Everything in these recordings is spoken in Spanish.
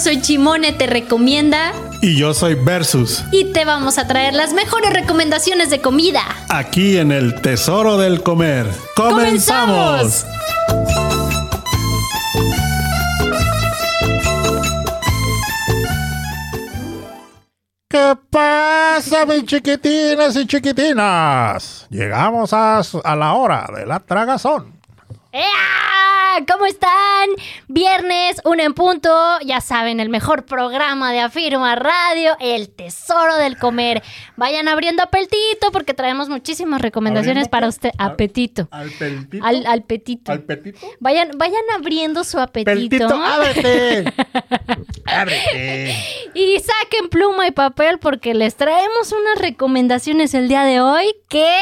soy Chimone, te recomienda. Y yo soy Versus. Y te vamos a traer las mejores recomendaciones de comida. Aquí en el Tesoro del Comer. ¡Comenzamos! ¿Qué pasa, mis chiquitinas y chiquitinas? Llegamos a, a la hora de la tragazón. ¡Ea! ¿Cómo están? Viernes, una en punto. Ya saben, el mejor programa de Afirma Radio, El Tesoro del Comer. Vayan abriendo apetito porque traemos muchísimas recomendaciones para usted. Apetito. ¿Al peltito? Al, al petito. ¿Al petito? Vayan, vayan abriendo su apetito. ¡Peltito, ábrete! ¡Ábrete! Y saquen pluma y papel porque les traemos unas recomendaciones el día de hoy que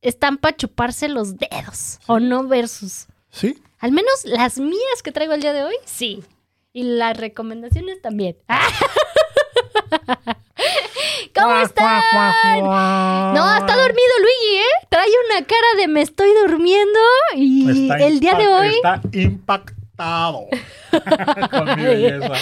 están para chuparse los dedos. ¿O no, versus? ¿Sí? Al menos las mías que traigo el día de hoy, sí. Y las recomendaciones también. ¿Cómo están? No, está dormido Luigi, ¿eh? Trae una cara de me estoy durmiendo y Está el día de hoy... Está impactado con mi belleza.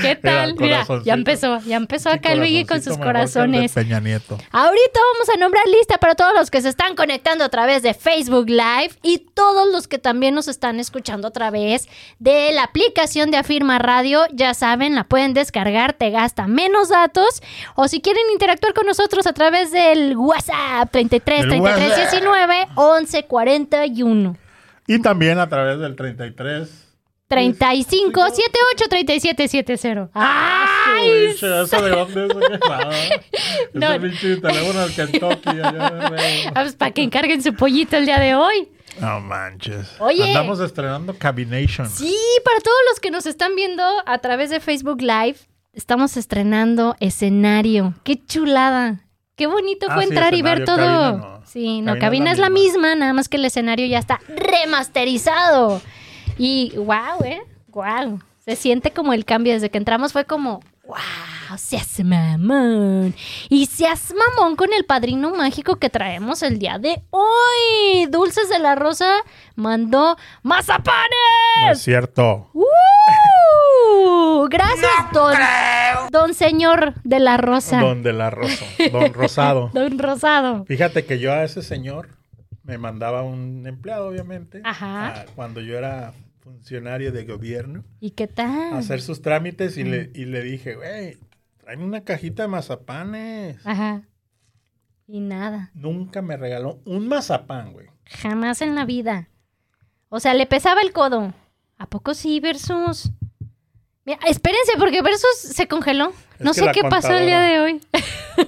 ¿Qué tal? Mira, ya empezó, ya empezó acá Luigi con sus corazones. Peña Nieto. Ahorita vamos a nombrar lista para todos los que se están conectando a través de Facebook Live y todos los que también nos están escuchando a través de la aplicación de Afirma Radio. Ya saben, la pueden descargar, te gasta menos datos. O si quieren interactuar con nosotros a través del WhatsApp 33 El 33 WhatsApp. 19 11 41. Y también a través del 33. 35 78 37 70. ¡Ay! ¿Eso de dónde es? Nada. No. Ese pinche teléfono del Kentucky. Ah, pues para que encarguen su pollito el día de hoy. No manches. Oye. Andamos estrenando Cabination. Sí, para todos los que nos están viendo a través de Facebook Live, estamos estrenando escenario. ¡Qué chulada! Qué bonito Ah, fue sí, entrar y ver todo. cabina no. Sí, no, Cabina cabina es la misma, nada más que el escenario ya está remasterizado. Y wow, ¿eh? Wow. Se siente como el cambio desde que entramos fue como, wow, seas mamón. Y seas mamón con el padrino mágico que traemos el día de hoy. Dulces de la Rosa mandó mazapanes. No es cierto. ¡Uh! Gracias, don, don señor de la Rosa. Don de la Rosa. Don Rosado. Don Rosado. Fíjate que yo a ese señor me mandaba un empleado, obviamente. Ajá. a- cuando yo era funcionario de gobierno. ¿Y qué tal? a hacer sus trámites y le, y le dije, güey, tráeme una cajita de mazapanes. Ajá. Y nada. Nunca me regaló un mazapán, güey. Jamás en la vida. O sea, le pesaba el codo. ¿A poco sí, Versus? Mira, espérense, porque Versus se congeló. Es no sé qué pasó el día de hoy.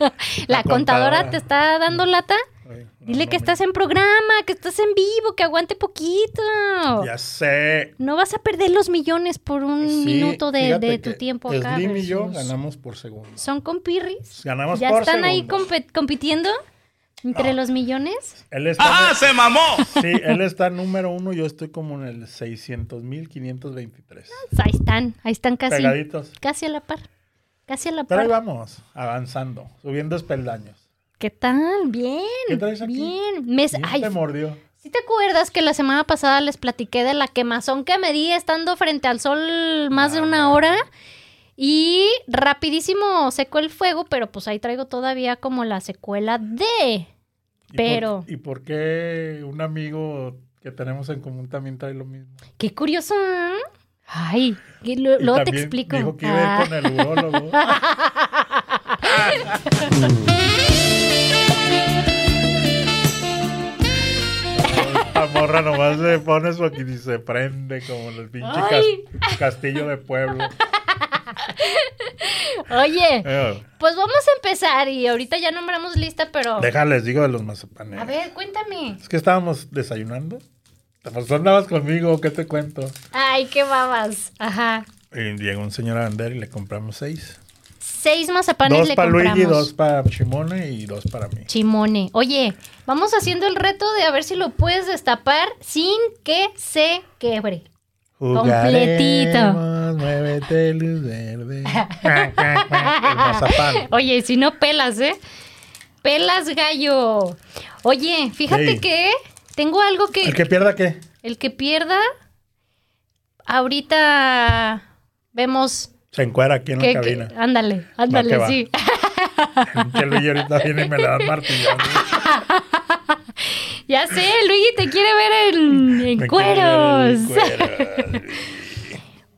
la, La contadora contadora. te está dando lata. Ay, no, Dile no que estás en programa, que estás en vivo, que aguante poquito. Ya sé. No vas a perder los millones por un Sí, minuto de, de tu tiempo acá. Slim y yo ganamos por segundo. ¿Son compirris? Ganamos ¿Ya por están ahí segundo. compitiendo entre No. los millones? Él está, ¡Ajá, se mamó! sí, él está número uno, yo estoy como en el 600.523. Pues ahí están, ahí están casi, Pegaditos. casi a la par. Casi a la Pero ahí par. vamos, avanzando, subiendo espeldaños. ¿Qué tal? Bien. ¿Qué traes aquí? Bien. Me- ¿Quién ay, te mordió? ¿sí te acuerdas que la semana pasada les platiqué de la quemazón que me di estando frente al sol más de una hora? Y rapidísimo secó el fuego, pero pues ahí traigo todavía como la secuela de... ¿Y por- Pero- ¿Y por qué un amigo que tenemos en común también trae lo mismo? Qué curioso. ¿eh? Ay, y lo- Y luego te explico. Dijo que iba Ah. con el urólogo. La morra nomás le pone su aquí y se prende como el pinche cas- castillo de pueblo. Oye, Eh, pues vamos a empezar y ahorita ya nombramos lista, pero... déjales, digo de los mazapanes. A ver, cuéntame. Es que estábamos desayunando. Pues andabas conmigo, ¿qué te cuento? Ay, qué babas. Ajá. Y llegó un señor a vender y le compramos seis. Seis mazapanes dos le para compramos. Luigi, dos para Chimone y dos para mí. Chimone. Oye, vamos haciendo el reto de a ver si lo puedes destapar sin que se quebre. Completito. Muévete, luz verde. El mazapán. Oye, si no pelas, ¿eh? Pelas, gallo. Oye, fíjate Ey. que tengo algo que... ¿El que pierda qué? El que pierda, ahorita vemos Se encuera aquí en la que, que- cabina. ándale, ándale, va. sí. Que Luigi ahorita viene y me la dan martillando. Ya sé, Luigi te quiere ver en, cueros.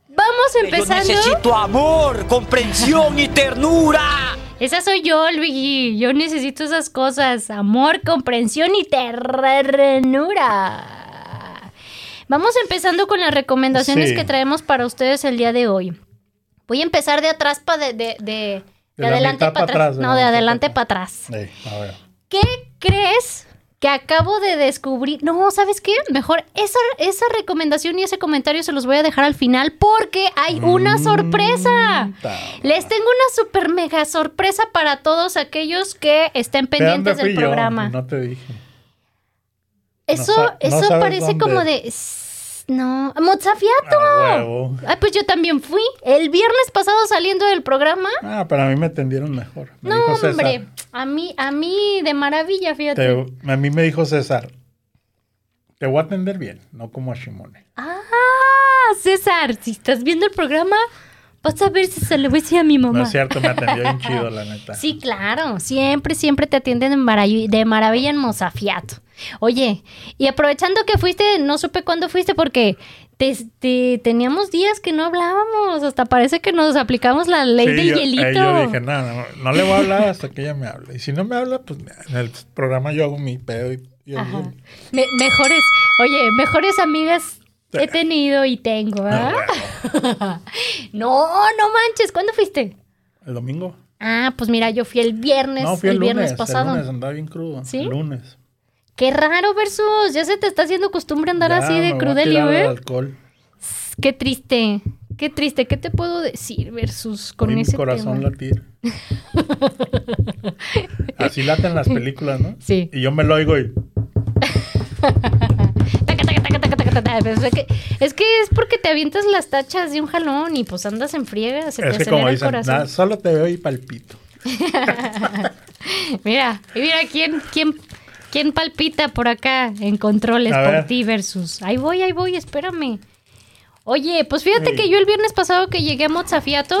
Vamos Yo empezando. necesito amor, comprensión y ternura. Esa soy yo, Luigi. Yo necesito esas cosas. Amor, comprensión y ternura. Vamos empezando con las recomendaciones Sí. que traemos para ustedes el día de hoy. Voy a empezar de atrás para de, de, de, de De la adelante para pa' atrás. atrás, No, de adelante pa' para atrás. Sí, a ver. ¿Qué crees que acabo de descubrir? No, ¿sabes qué? Mejor esa, esa recomendación y ese comentario se los voy a dejar al final porque hay una sorpresa. Mm, ta- Les tengo una super mega sorpresa para todos aquellos que estén ¿De dónde pendientes del yo? programa. No te dije. Eso, no eso parece dónde. como de. No, Mozafiato. A huevo. Ay, pues yo también fui. El viernes pasado saliendo del programa. Ah, pero a mí me atendieron mejor. Me No, dijo César. hombre. A mí, a mí de maravilla, fíjate. te- a mí me dijo César. Te voy a atender bien, no como a Shimone. Ah, César, si estás viendo el programa, vas a ver si se le voy a decir a mi mamá. No es cierto, me atendió bien chido, la neta. Sí, claro. Siempre, siempre te atienden de, marav- de maravilla en Mozafiato. Oye, y aprovechando que fuiste, no supe cuándo fuiste porque te, te- teníamos días que no hablábamos. Hasta parece que nos aplicamos la ley Sí, del yo, hielito. eh, yo dije, no, no, no le voy a hablar hasta que ella me hable. Y si no me habla, pues en el programa yo hago mi pedo y, y- Ajá. Me- mejores, oye, mejores amigas he tenido y tengo, No, ¿ah? bueno, No, no manches, ¿cuándo fuiste? el domingo. Ah, pues mira, yo fui el viernes, No, fui el, el, viernes pasado. El lunes andaba bien crudo. ¿Sí? El lunes. Qué raro, Versus. Ya se te está haciendo costumbre andar Ya, así de crudelio, ¿eh? alcohol. Qué triste. Qué triste. ¿Qué te puedo decir, Versus, con Oí mi ese corazón tema? latir. Así laten las películas, ¿no? Sí. Y yo me lo oigo y... Taca, taca, taca, taca, taca, taca. Pero Es que, es que es porque te avientas las tachas de un jalón y pues andas en friega, se es te que como acelera el dicen, corazón. "Nada, solo te veo y palpito. Mira, y mira quién, quién, quién palpita por acá en controles por ti versus. Ahí voy, ahí voy, espérame. Oye, pues fíjate Sí. que yo el viernes pasado que llegué a Mozafiato,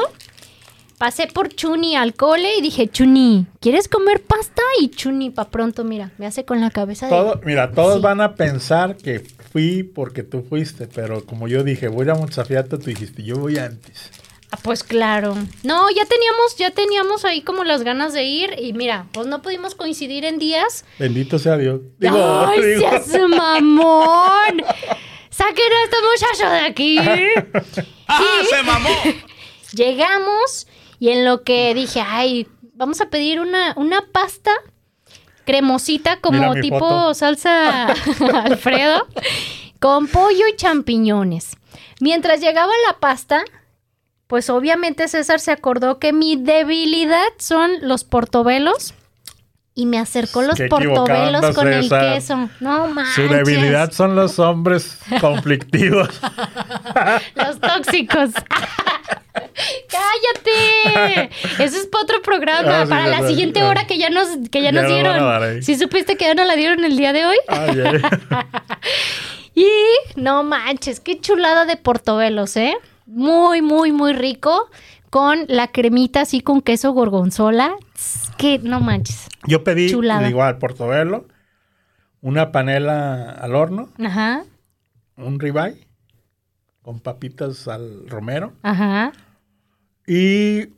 pasé por Chuni al cole y dije, Chuni, ¿quieres comer pasta? Y Chuni, pa' pronto, mira, me hace con la cabeza de... Todo, mira, todos Sí. van a pensar que fui porque tú fuiste, pero como yo dije, voy a Monzafiato, tú dijiste, yo voy antes. Ah, pues claro. No, ya teníamos, ya teníamos ahí como las ganas de ir y mira, pues no pudimos coincidir en días. Bendito sea Dios. Digo, ¡Ay, digo, seas mamón! ¡Saquen a este muchacho de aquí! ¡Ah, se mamó! Llegamos y en lo que dije, ay, vamos a pedir una, una pasta cremosita como tipo foto. salsa Alfredo con pollo y champiñones. Mientras llegaba la pasta, pues obviamente César se acordó que mi debilidad son los portobelos y me acercó los Qué portobelos con el queso. No manches. su debilidad son los hombres conflictivos. Los tóxicos. ¡Cállate! Eso es para otro programa, Ah, sí, para la siguiente Ah. hora que ya nos, que ya Ya nos dieron. ¿Sí supiste que ya no la dieron el día de hoy? Ay. Y no manches, qué chulada de portobelos, ¿eh? Muy, muy, muy rico. Con la cremita así con queso gorgonzola. Que no manches. Yo pedí Chulada. igual portobelo, una panela al horno, Ajá, un ribeye con papitas al romero ajá. Y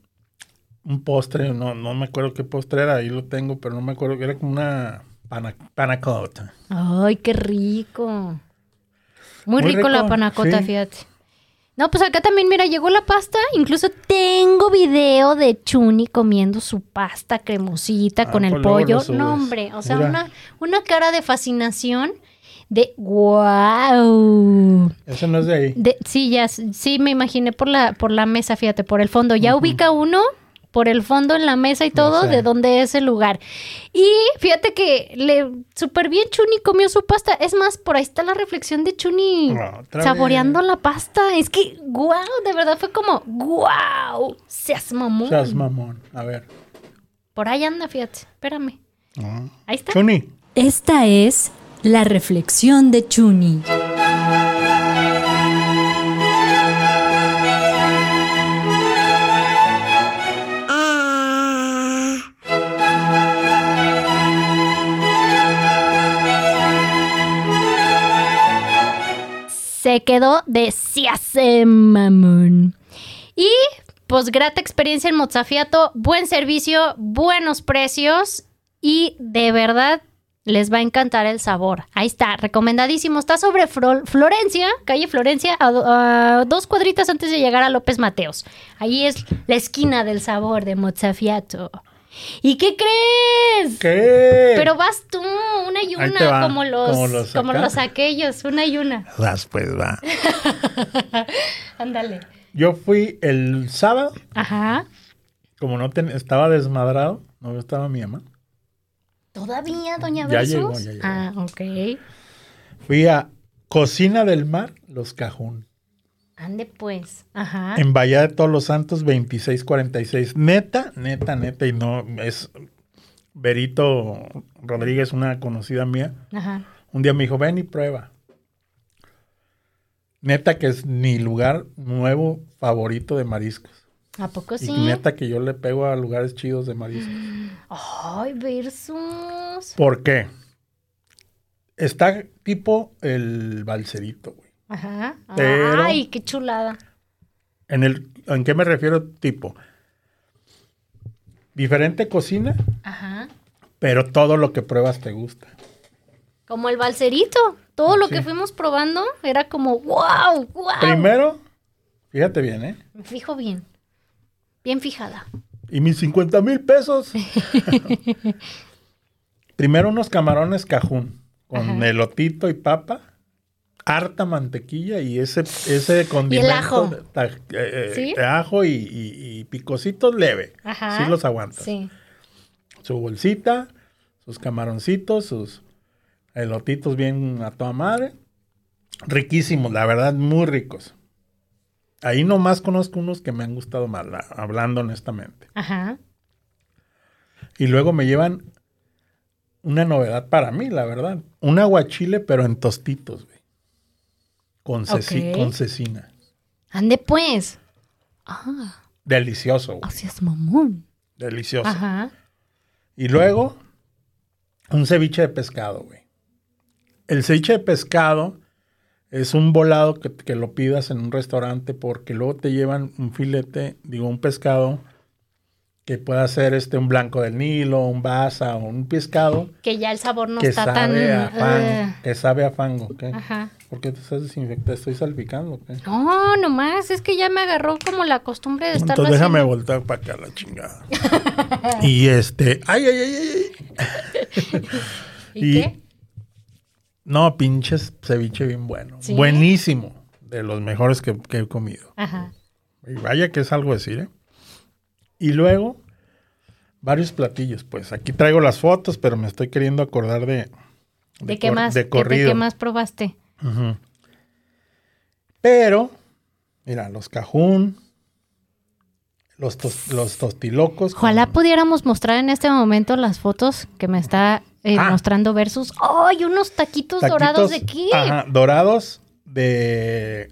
un postre, no, no me acuerdo qué postre era, ahí lo tengo, pero no me acuerdo, era como una pana, panacota. Ay, qué rico. Muy, Muy rico, la panacota, sí. fíjate. No, pues acá también, mira, llegó la pasta. Incluso tengo video de Chuni comiendo su pasta cremosita Ah, con el pollo. No, hombre, o sea, una, una cara de fascinación de wow. Ese no es de ahí. De, sí, ya, sí me imaginé por la, por la mesa, fíjate, por el fondo. Ya ubica uno por el fondo en la mesa y todo sé. de dónde es el lugar. Y fíjate que le súper bien Chuni comió su pasta. Es más, por ahí está la reflexión de Chuni saboreando vez. la pasta. Es que, wow, de verdad fue como, wow, seas mamón. Seas mamón. A ver. Por ahí anda, fíjate, espérame. Ah. Ahí está. Chuni. Esta es la reflexión de Chuni. Se quedó de si mamón. Y pues grata experiencia en Mozafiato, buen servicio, buenos precios y de verdad les va a encantar el sabor. Ahí está, recomendadísimo. Está sobre Fro- Florencia, calle Florencia, a, do- a dos cuadritas antes de llegar a López Mateos. Ahí es la esquina del sabor de Mozafiato. ¿Y qué crees? ¿Qué? Pero vas tú, una y una, va, como los, como los como acá. los aquellos, una y una. Vas, pues va. Ándale. Yo fui el sábado, Ajá. como no ten- estaba desmadrado, no estaba mi mamá. ¿Todavía, doña Ya Versus? llegó, ya llegó. Ah, ok. Fui a Cocina del Mar, Los Cajún. Ande pues. Ajá. En Bahía de Todos los Santos, 2646. Neta, neta, neta. Y no, es Berito Rodríguez, una conocida mía. Ajá. Un día me dijo, ven y prueba. Neta que es mi lugar nuevo favorito de mariscos. ¿A poco Y sí? neta que yo le pego a lugares chidos de mariscos. Ay, Versus. ¿Por qué? Está tipo el balserito, güey. Ajá. Pero- Ay, qué chulada. ¿En, el, ¿En qué me refiero tipo? Diferente cocina, Ajá. pero todo lo que pruebas te gusta. Como el balserito. Todo lo Sí. que fuimos probando era como, wow, wow. Primero, fíjate bien, ¿eh? Me fijo bien. Bien fijada. Y mis 50 mil pesos. Primero unos camarones cajún con Ajá. elotito y papa, harta mantequilla y ese, ese condimento ajo. de, ta- eh, eh, ¿Sí? de ajo y, y- y picositos leve. Ajá. Sí los aguantas. Sí. Su bolsita, sus camaroncitos, sus elotitos bien a toda madre. Riquísimos, la verdad, muy ricos. Ahí nomás conozco unos que me han gustado más, la- hablando honestamente. Ajá. Y luego me llevan una novedad para mí, la verdad. Un aguachile, pero en tostitos, güey. Con, ceci- con cecina. Ande pues. Ah, Delicioso, güey. así es mamón. Delicioso. Ajá. Y luego, un ceviche de pescado, güey. El ceviche de pescado es un volado que, que lo pidas en un restaurante porque luego te llevan un filete, digo, un pescado que pueda ser este, un blanco del Nilo, un basa o un pescado Que ya el sabor no que está tan. sabe a fango. eh, Que sabe a fango, ¿qué? Ajá. ¿Por qué te estás desinfectando? Estoy salpicando, ¿qué? No, nomás, es que ya me agarró como la costumbre de estarlo Entonces déjame haciendo. voltar para acá la chingada. y este, ay, ay, ay, ay. ¿Y, y- qué? No, pinches ceviche bien bueno. ¿Sí? Buenísimo. De los mejores que, que he comido. Ajá. Y vaya que es algo decir, ¿eh? Y luego, varios platillos. Pues aquí traigo las fotos, pero me estoy queriendo acordar de... ¿De, qué cor- más? De ¿De, qué más probaste? Pero, mira, los cajún, los, tos- los tostilocos. Ojalá con- pudiéramos mostrar en este momento las fotos que me está eh, Ah. mostrando Versus. ¡Ay, unos taquitos, taquitos, dorados de qué! Ajá, dorados de,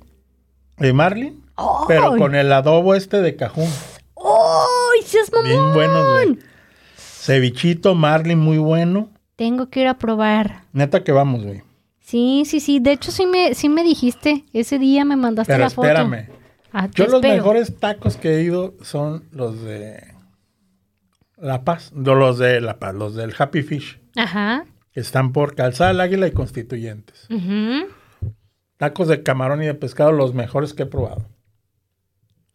de marlin, ¡Ay! pero con el adobo este de cajún. ¡Ay, sí es mamón! Bien buenos, güey. Cevichito, marlin, muy bueno. Tengo que ir a probar. Neta que vamos, güey. Sí, sí, sí. De hecho, sí me, sí me dijiste. Ese día me mandaste Pero la foto. espérame. Ah, Yo los espero. mejores tacos que he ido son los de La Paz. No, los de La Paz, los del Happy Fish. Ajá. Están por Calzada del Águila y Constituyentes. Ujú. Tacos de camarón y de pescado, los mejores que he probado.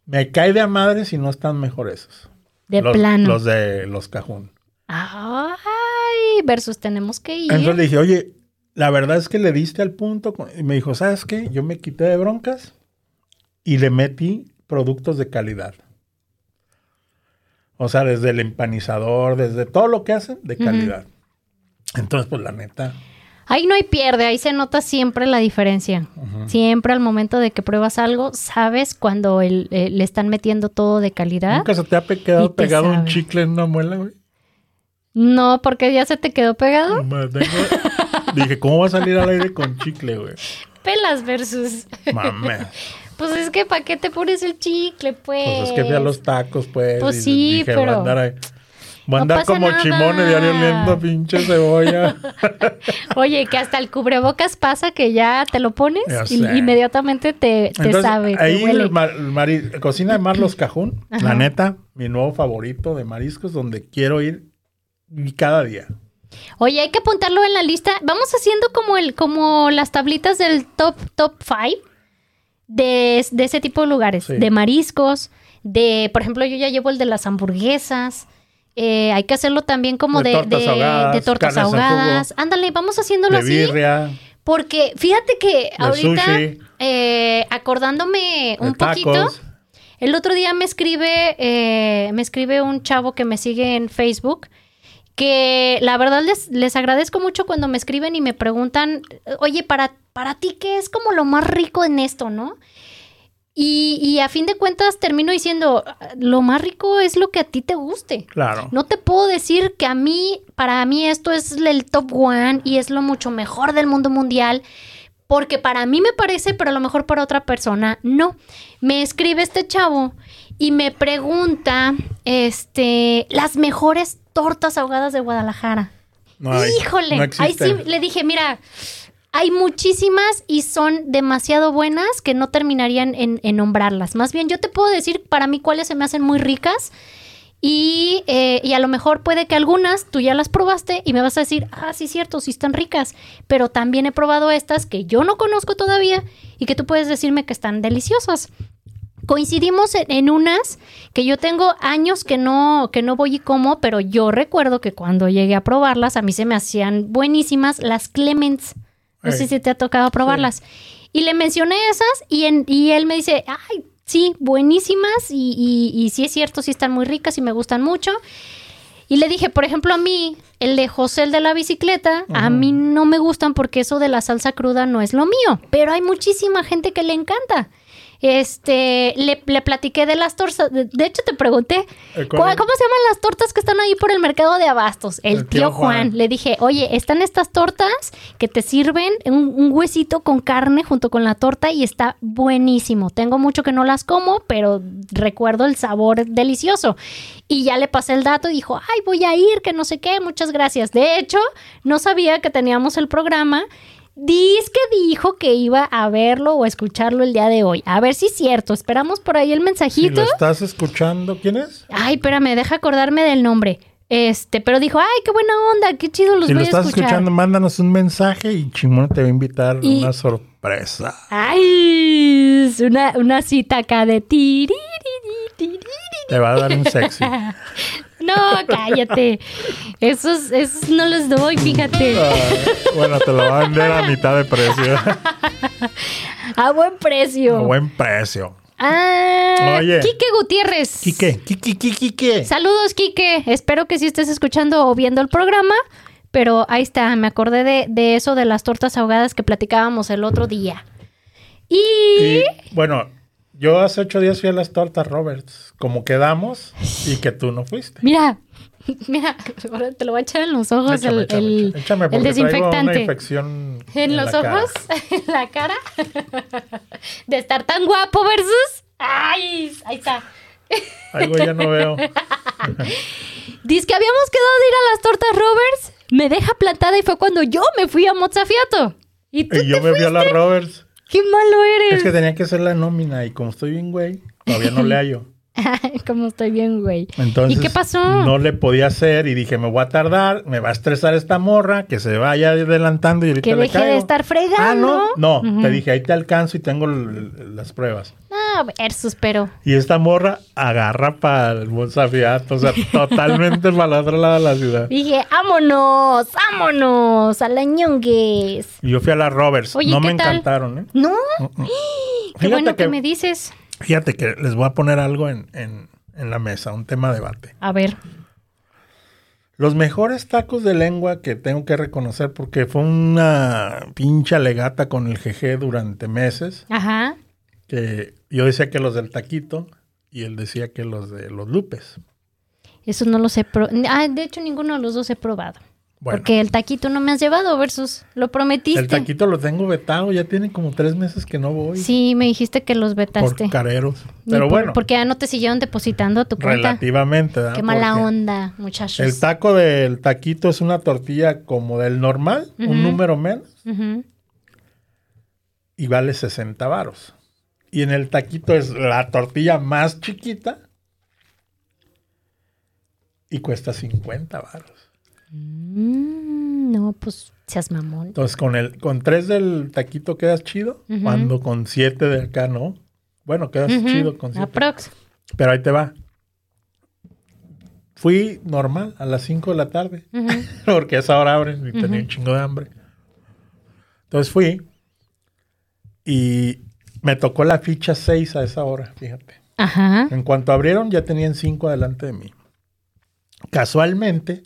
Me cae de a madre si no están mejor esos. De los, plano. Los de los cajún. Ay, Versus, tenemos que ir. Entonces le dije, oye, la verdad es que le diste al punto. con-". Y me dijo, ¿sabes qué? Yo me quité de broncas y le metí productos de calidad. O sea, desde el empanizador, desde todo lo que hacen, de calidad. Entonces, pues la neta, Ahí no hay pierde, ahí se nota siempre la diferencia. Siempre al momento de que pruebas algo, sabes cuando el- eh, le están metiendo todo de calidad. ¿nunca se te ha quedado pegado un chicle en una muela, güey? No, porque ya se te quedó pegado. Ma- tengo- Dije, ¿cómo va a salir al aire con chicle, güey? Pelas versus. Mames. Pues es que ¿para qué te pones el chicle, pues? Pues es que fui a los tacos, pues. Pues sí, dije, pero- Voy a andar como nada. chimone diario oliendo pinche cebolla. Oye, que hasta el cubrebocas pasa que ya te lo pones y inmediatamente te, te Entonces, sabe, te ahí huele. el mar- el mari- cocina de Marlos Cajún, Ajá. la neta, mi nuevo favorito de mariscos, donde quiero ir cada día. Oye, hay que apuntarlo en la lista. Vamos haciendo como el, como las tablitas del top, top five de, de ese tipo de lugares. Sí. De mariscos, de, por ejemplo, yo ya llevo el de las hamburguesas. Eh, hay que hacerlo también como De de, tortas de- ahogadas, de tortas carnes en ahogadas. Ándale, vamos haciéndolo De así. birria, Porque fíjate que ahorita, sushi. eh, acordándome un poquito, tacos. el otro día me escribe, eh, me escribe un chavo que me sigue en Facebook, que la verdad les, les agradezco mucho cuando me escriben y me preguntan, oye, para, para ti, ¿qué es como lo más rico en esto, no? Y, y a fin de cuentas termino diciendo, lo más rico es lo que a ti te guste. Claro. No te puedo decir que a mí, para mí esto es el top one y es lo mucho mejor del mundo mundial, porque para mí me parece, pero a lo mejor para otra persona no. Me escribe este chavo y me pregunta, este, las mejores tortas ahogadas de Guadalajara. No hay, Híjole, no ahí sí le dije, mira, hay muchísimas y son demasiado buenas que no terminarían en, nombrarlas. Más bien, yo te puedo decir para mí cuáles se me hacen muy ricas y, eh, y a lo mejor puede que algunas tú ya las probaste y me vas a decir, ah, sí, cierto, sí están ricas, pero también he probado estas que yo no conozco todavía y que tú puedes decirme que están deliciosas. Coincidimos en, en unas que yo tengo años que no, que no voy y como, pero yo recuerdo que cuando llegué a probarlas, a mí se me hacían buenísimas las Clements. No sé si te ha tocado probarlas. Y le mencioné esas y, en- y él me dice, ay, sí, buenísimas y, y, y sí es cierto, sí están muy ricas y me gustan mucho. Y le dije, por ejemplo, a mí, el de José, el de la bicicleta, a mí no me gustan porque eso de la salsa cruda no es lo mío, pero hay muchísima gente que le encanta. Este, le, le platiqué de las tortas. De, de hecho, te pregunté, Eh, ¿cu- ¿cuál? ¿cómo se llaman las tortas que están ahí por el mercado de abastos? El, tío, Juan. Le dije, oye, están estas tortas que te sirven un, un huesito con carne junto con la torta y está buenísimo. Tengo mucho que no las como, pero recuerdo el sabor delicioso. Y ya le pasé el dato y dijo, ay, voy a ir, que no sé qué, muchas gracias. De hecho, no sabía que teníamos el programa. Diz que dijo que iba a verlo o a escucharlo el día de hoy. A ver si es cierto. Esperamos por ahí el Si mensajito. lo estás escuchando, ¿quién es? Ay, espérame, deja acordarme del nombre. Este, pero dijo, ay, qué buena onda, qué chido los Si lo voy a estás escuchar. escuchando, mándanos un mensaje y Chimón te va a invitar Y- una sorpresa. Ay, es una, una cita acá de tiri. Te va a dar un sexy. No, cállate. Esos, esos no los doy, fíjate. Ah, bueno, te lo va a vender a mitad de precio. A buen precio. a buen precio. Ah, Oye. Quique Gutiérrez. Quique, Quique, Quique, Quique. Saludos, Quique. Espero que sí estés escuchando o viendo el programa. Pero ahí está, me acordé de, de eso de las tortas ahogadas que platicábamos el otro día. Y, Y bueno, yo hace ocho días fui a las tortas Roberts, como quedamos, y que tú no fuiste. mira, mira, ahora te lo voy a echar en los ojos Échame, el, échame, el- échame, traigo una desinfectante. infección En los cara. ojos, en la cara, de estar tan guapo versus... ¡Ay! Ahí está. Algo ya no veo. Dice que habíamos quedado de ir a las tortas Roberts. Me deja plantada y fue cuando yo me fui a Mozzafiato. Y tú Y yo te me fui a las. Roberts. ¡Qué malo eres! Es que tenía que hacer la nómina y como estoy bien, güey, todavía no le hallo. Como estoy bien, güey. Entonces, ¿Y qué pasó? No le podía hacer y dije, me voy a tardar, me va a estresar esta morra, que se vaya adelantando y ahorita Que le deje de estar fregando. Ah, no, no, te dije, ahí te alcanzo y tengo las pruebas. Ah, versus, pero. Y esta morra agarra para el Monsafiato, o sea, totalmente para el otro lado de la ciudad. Dije, vámonos, vámonos a la ñongues. Y yo fui a las Roberts, Oye, no ¿qué me tal? encantaron, ¿eh? No, qué Fíjate bueno que... que- me dices. Fíjate que les voy a poner algo en, en- en la mesa, un tema de debate. A ver. Los mejores tacos de lengua que tengo que reconocer porque fue una pinche alegata con el GG durante meses, Ajá. Que yo decía que los del taquito y él decía que los de los lupes. Eso no los he probado. Ah, de hecho, ninguno de los dos he probado. Bueno, Porque el taquito no me has llevado versus lo prometiste. el taquito lo tengo vetado, ya tiene como tres meses que no voy. Sí, me dijiste que los por vetaste. careros. Y Pero por- bueno, Porque ya no te siguieron depositando a tu cuenta. relativamente. ¿verdad? Qué mala Porque onda, muchachos. El taco del taquito es una tortilla como del normal, un número menos, y vale 60 varos. Y en el taquito es la tortilla más chiquita y cuesta 50 varos. Mm, no, pues seas mamón. Entonces, con el con tres del taquito quedas chido, cuando con siete de acá no. Bueno, quedas chido con siete. Aprox. Pero ahí te va. Fui normal a las 5 de la tarde, Ujú. porque a esa hora abren y tenía un chingo de hambre. Entonces fui y me tocó la ficha 6 a esa hora, fíjate. Ajá. En cuanto abrieron, ya tenían 5 adelante de mí. Casualmente,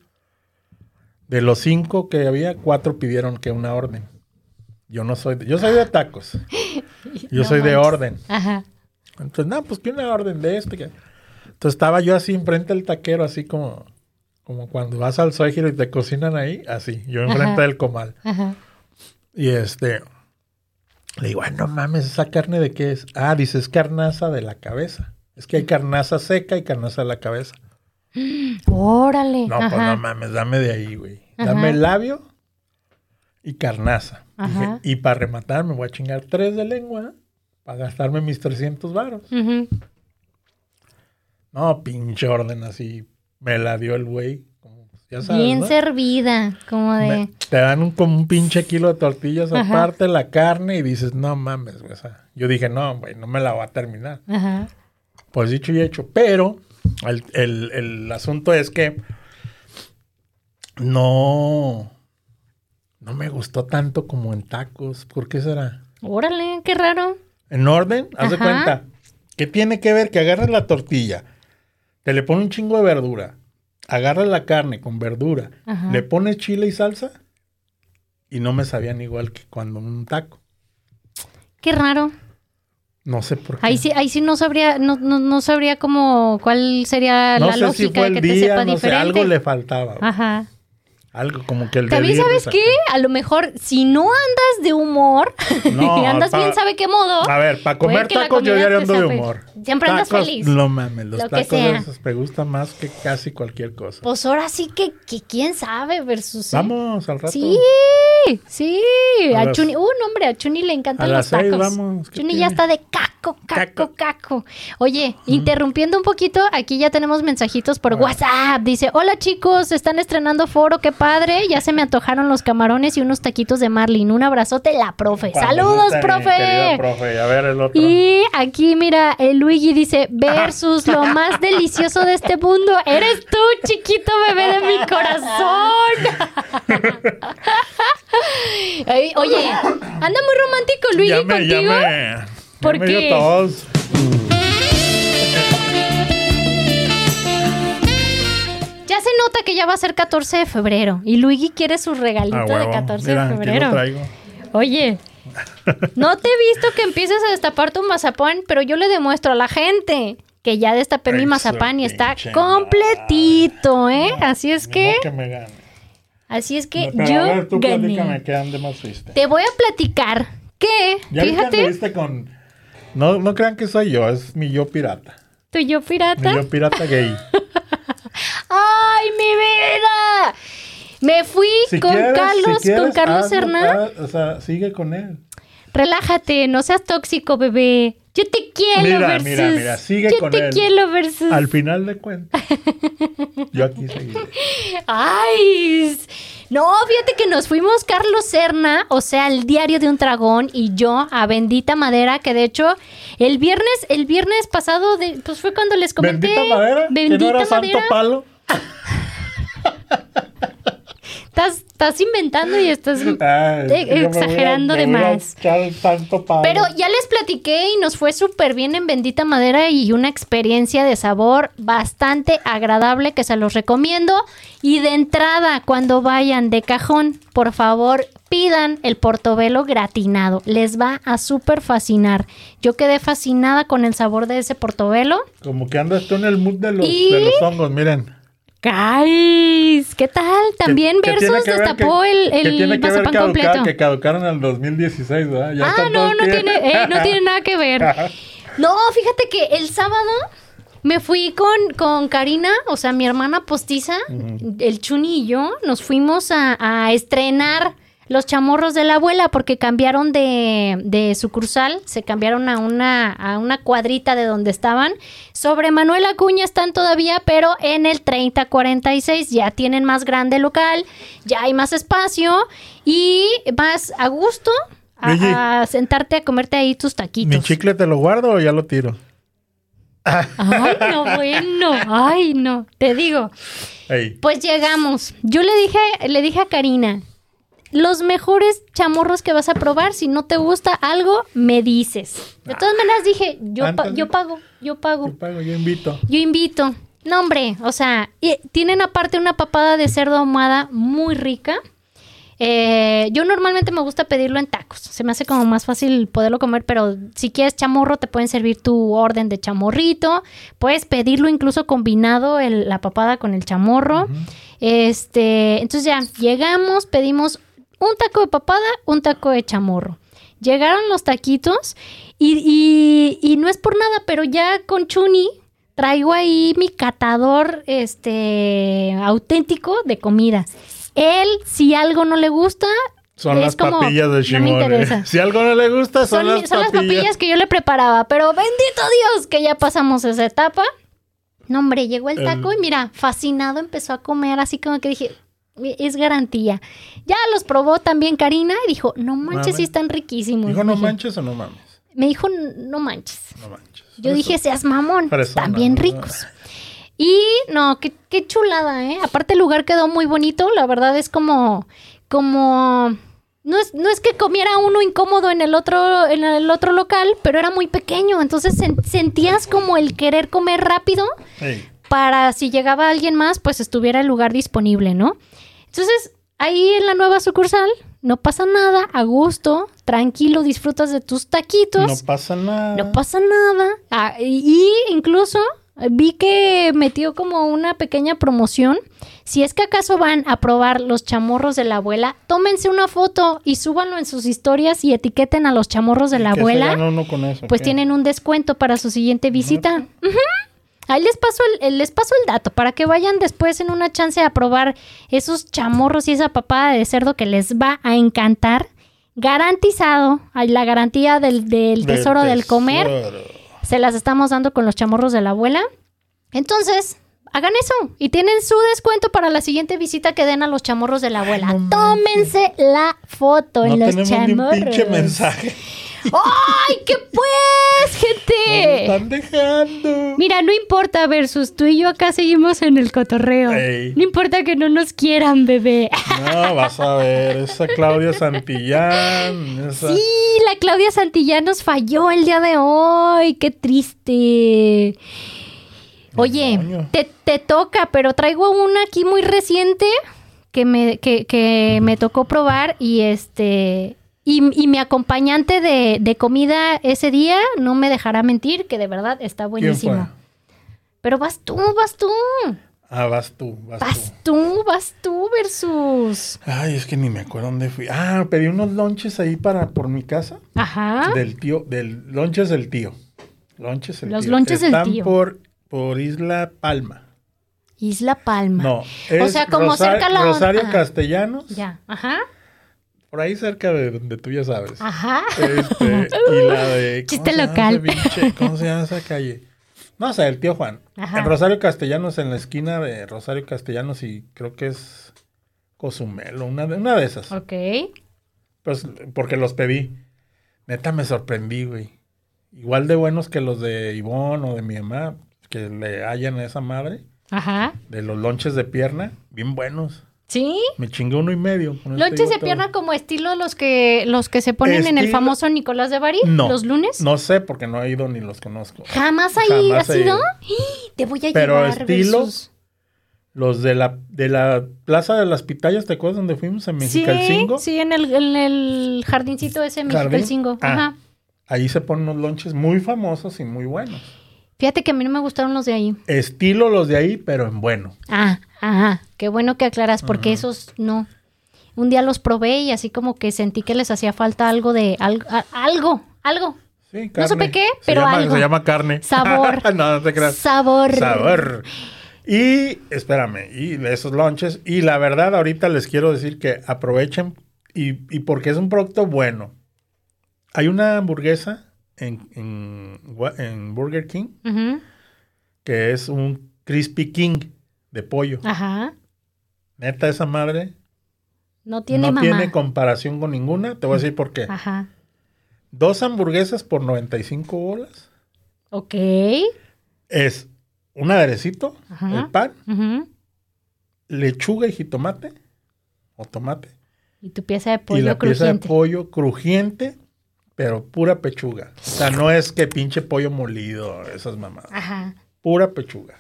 de los 5 que había, 4 pidieron que una orden. Yo no soy, de- yo soy de tacos. Yo No soy de orden. Ajá. Entonces, no, pues que una orden de este. que- Entonces estaba yo así enfrente del taquero, así como, como cuando vas al suegiro y te cocinan ahí, así, yo enfrente Ajá. del comal. Ajá. Y este, le digo, ay, no mames, ¿esa carne de qué es? Ah, dice, es carnaza de la cabeza. Es que hay carnaza seca y carnaza de la cabeza. Órale. No, pues no mames, dame de ahí, güey. Dame labio y carnaza. Dije, y para rematar me voy a chingar tres de lengua para gastarme mis 300 varos. No, pinche orden así. Me la dio el güey. Como, Ya sabes, Bien ¿no? servida, como de... Me- te dan un, como un pinche kilo de tortillas Ajá. aparte, la carne, y dices, no mames, güey. o sea, yo dije, no, güey, no me la va a terminar. Ajá. Pues dicho y hecho. Pero el, el- el asunto es que no, no me gustó tanto como en tacos. ¿Por qué será? Órale, qué raro. En orden, haz de cuenta. ¿Qué tiene que ver? Que agarras la tortilla, te le pones un chingo de verdura, agarras la carne con verdura, Ajá. le pones chile y salsa y no me sabían igual que cuando un taco. Qué raro. No sé por qué. Ahí sí, ahí sí no sabría, no, no, no sabría cómo, cuál sería no la sé lógica si fue de que el te día, sepa no sé, diferente. algo le faltaba. güey. Ajá. Algo como que el También sabes qué, a lo mejor si no andas de humor, No, andas bien sabe qué modo. A ver, para comer tacos yo diario ando de humor. Siempre andas Tacos, feliz. No mames, los Lo tacos esos me gustan más que casi cualquier cosa. Pues ahora sí que, que quién sabe versus. ¿eh? Vamos al rato. Sí, sí. A Chuni, uh, no, hombre, a Chuni le encantan a los seis tacos. vamos, ¿qué Chuni tiene? ya está de caco, caco, caco. Oye, interrumpiendo un poquito, aquí ya tenemos mensajitos por WhatsApp. Dice, hola chicos, están estrenando foro, qué padre. Ya se me antojaron los camarones y unos taquitos de Marlin. Un abrazote, la profe. Cuando Saludos, profe. profe. A ver el otro. Y aquí, mira, el Luigi dice, versus lo más delicioso de este mundo, eres tú, chiquito bebé de mi corazón. Ay, oye, anda muy romántico Luigi ya me, ya contigo. ¿Por ya me dio qué? tos. Ya se nota que ya va a ser 14 de febrero y Luigi quiere su regalito Ah, de huevo. 14 Mira, de febrero. traigo. Oye, no te he visto que empieces a destapar tu mazapán, pero yo le demuestro a la gente que ya destapé mi mazapán y está completito, ¿eh? Así es que, que me gane. Así es que Pero yo a ver, tú gané. qué ande más fuiste. Te voy a platicar que, Ya fíjate, con... No, no crean que soy yo, es mi yo pirata. y yo Mi pirata. yo pirata gay. ¡Ay, mi vida! Me fui Si con quieres, Carlos, si quieres, con Carlos Hernán. haz- o sea, sigue con él. Relájate, no seas tóxico, bebé. Yo te quiero, Mira, versus. mira, mira, sigue Yo con te él. quiero, versus. Al final de cuentas. Yo aquí seguiré. Ay, no, fíjate que nos fuimos Carlos Serna, o sea, el diario de un dragón y yo a Bendita Madera, que de hecho el viernes, el viernes pasado, de- pues fue cuando les comenté. Bendita madera. que Bendita no era Madera. santo palo. Estás, estás inventando y estás. Ay, Eh, a- exagerando de más. Pero ya les platiqué y nos fue súper bien en Bendita Madera y una experiencia de sabor bastante agradable que se los recomiendo. Y de entrada, cuando vayan de cajón, por favor, pidan el portobelo gratinado. Les va a súper fascinar. Yo quedé fascinada con el sabor de ese portobelo. Como que andas tú en el mood de los, Y- de los hongos, miren. ¡Guys! ¿Qué tal? También tiene Versus que destapó que- el, el tiene que ver caduca- completo. Que caducaron 2016, ¿verdad? Ya Ah, no, no tiene, eh, no tiene nada que ver. No, fíjate que el sábado me fui con, con Karina, o sea, mi hermana postiza, el Chuni y yo, nos fuimos a, a estrenar los chamorros de la abuela porque cambiaron de, de sucursal, se cambiaron a una, a una cuadrita de donde estaban. Sobre Manuel Acuña están todavía, pero en el 3046 ya tienen más grande local, ya hay más espacio y más a gusto a, a sentarte a comerte ahí tus taquitos. ¿Mi chicle te lo guardo o ya lo tiro? Ay, no, bueno. Ay, no. Te digo. Pues llegamos. Yo le dije, le dije a Karina, los mejores chamorros que vas a probar, si no te gusta algo, me dices. De todas maneras dije, yo, pa- Ándale. yo pago, yo pago, Yo pago, yo invito. yo invito. No, hombre, o sea, y tienen aparte una papada de cerdo ahumada muy rica. Eh, yo normalmente me gusta pedirlo en tacos. Se me hace como más fácil poderlo comer, pero si quieres chamorro, te pueden servir tu orden de chamorrito. Puedes pedirlo incluso combinado el- la papada con el chamorro. Este, entonces ya llegamos, pedimos un taco de papada, un taco de chamorro. Llegaron los taquitos y, y- y no es por nada, pero ya con Chuni traigo ahí mi catador este auténtico de comida. Él, si algo no le gusta, Son es las como, papillas de Shimon. interesa. Si algo no le gusta, son, Son, las, son las papillas. papillas que yo le preparaba, pero bendito Dios que ya pasamos esa etapa. No, hombre, llegó el taco El- y mira, fascinado empezó a comer, así como que dije, es garantía. Ya los probó también Karina y dijo, no manches, sí están riquísimos. Dijo, no Dije- manches o no mames. Me dijo, no manches. No manches. Yo dije, seas mamón, Fresona, están bien ¿no? ricos. Y no, qué, qué chulada, ¿eh? Aparte el lugar quedó muy bonito, la verdad es como, como, no es, no es que comiera uno incómodo en el otro, en el otro local, pero era muy pequeño, entonces sen- sentías como el querer comer rápido para si llegaba alguien más, pues estuviera el lugar disponible, ¿no? Entonces, ahí en la nueva sucursal, no pasa nada, a gusto, tranquilo, disfrutas de tus taquitos. no pasa nada. No pasa nada. Ah, y incluso eh, vi que metió como una pequeña promoción. Si es que acaso van a probar los chamorros de la abuela, tómense una foto y súbanlo en sus historias y etiqueten a los chamorros de la ¿Qué se abuela. con eso? Pues ¿Qué? tienen un descuento para su siguiente visita. Ahí les paso el, les paso el dato para que vayan después en una chance a probar esos chamorros y esa papada de cerdo que les va a encantar. Garantizado. Hay la garantía del, del Del tesoro del comer. Se las estamos dando con los chamorros de la abuela. Entonces, hagan eso y tienen su descuento para la siguiente visita que den a los chamorros de la abuela. no manches. Tómense la foto No en los tenemos ni un chamorros. pinche mensaje. ¡Ay, qué pues, Nos gente! están dejando. Mira, no importa, Versus, tú y yo acá seguimos en el cotorreo. Ey. No importa que no nos quieran, bebé. No, vas a ver, esa Claudia Santillán. Esa... Sí, la Claudia Santillán nos falló el día de hoy. Qué triste. Oye, te, te toca, pero traigo una aquí muy reciente que me, que, que me tocó probar y este... Y, y mi acompañante de, de comida ese día no me dejará mentir, que de verdad está ¿Quién buenísimo. fue? Pero vas tú, vas tú. Ah, vas tú, vas, Vas tú. tú, vas tú versus. Ay, es que ni me acuerdo dónde fui. Ah, pedí unos lonches ahí para por mi casa. Ajá. Del tío, del lonches del tío. Lonches del Los tío. lonches del tío. por por Isla Palma. Isla Palma. No, O es sea, como Rosa- cerca la- Rosario ah. Castellanos. Ya, ajá. Por ahí cerca de donde tú ya sabes. Ajá. Este, y la de. ¿cómo Chiste local. ¿Cómo se llama esa calle? No sé, el tío Juan. Ajá. En Rosario Castellanos, en la esquina de Rosario Castellanos y creo que es Cozumel, una de, una de esas. Ok. Pues porque los pedí. Neta me sorprendí, güey. Igual de buenos que los de Ivonne o de mi mamá, que le hallan a esa madre, Ajá. de los lonches de pierna, bien buenos. ¿Sí? Me chingué uno y medio. Lonches de todo. pierna como estilo los que los que se ponen en el famoso Nicolás de Bari No. los lunes. No sé porque no he ido ni los conozco. Jamás ahí Jamás ha he sido. ido. Te voy a Pero llevar estilo, versus. Los de la, de la Plaza de las Pitayas, ¿te acuerdas donde fuimos en Sí, Mexicalcingo? sí, en el, en el jardincito ese Jardín. Mexicalcingo. Ah. Ajá. Ahí se ponen unos lonches muy famosos y muy buenos. Fíjate que a mí no me gustaron los de ahí. Estilo los de ahí, pero en bueno. Ah, Ajá, qué bueno que aclaras, porque esos no. Un día los probé y así como que sentí que les hacía falta algo de algo, algo, algo. Sí, No supe qué, Se pero llama- algo. Se llama carne. Sabor. no, no te creas. Sabor. Sabor. Y, espérame, y de esos lunches. Y la verdad, ahorita les quiero decir que aprovechen y, y porque es un producto bueno. Hay una hamburguesa en, en, Burger King que es un Crispy King de pollo. Ajá. Neta, esa madre No tiene no mamá. tiene comparación con ninguna. Te voy a decir por qué. Ajá. Dos hamburguesas por 95 bolas. Ok. Es un aderecito, Ajá. el pan, Ujú. lechuga y jitomate o tomate. Y tu pieza de y pollo la pieza crujiente. de pollo crujiente, pero pura pechuga. O sea, no es que pinche pollo molido, esas mamadas. Ajá. Pura pechuga.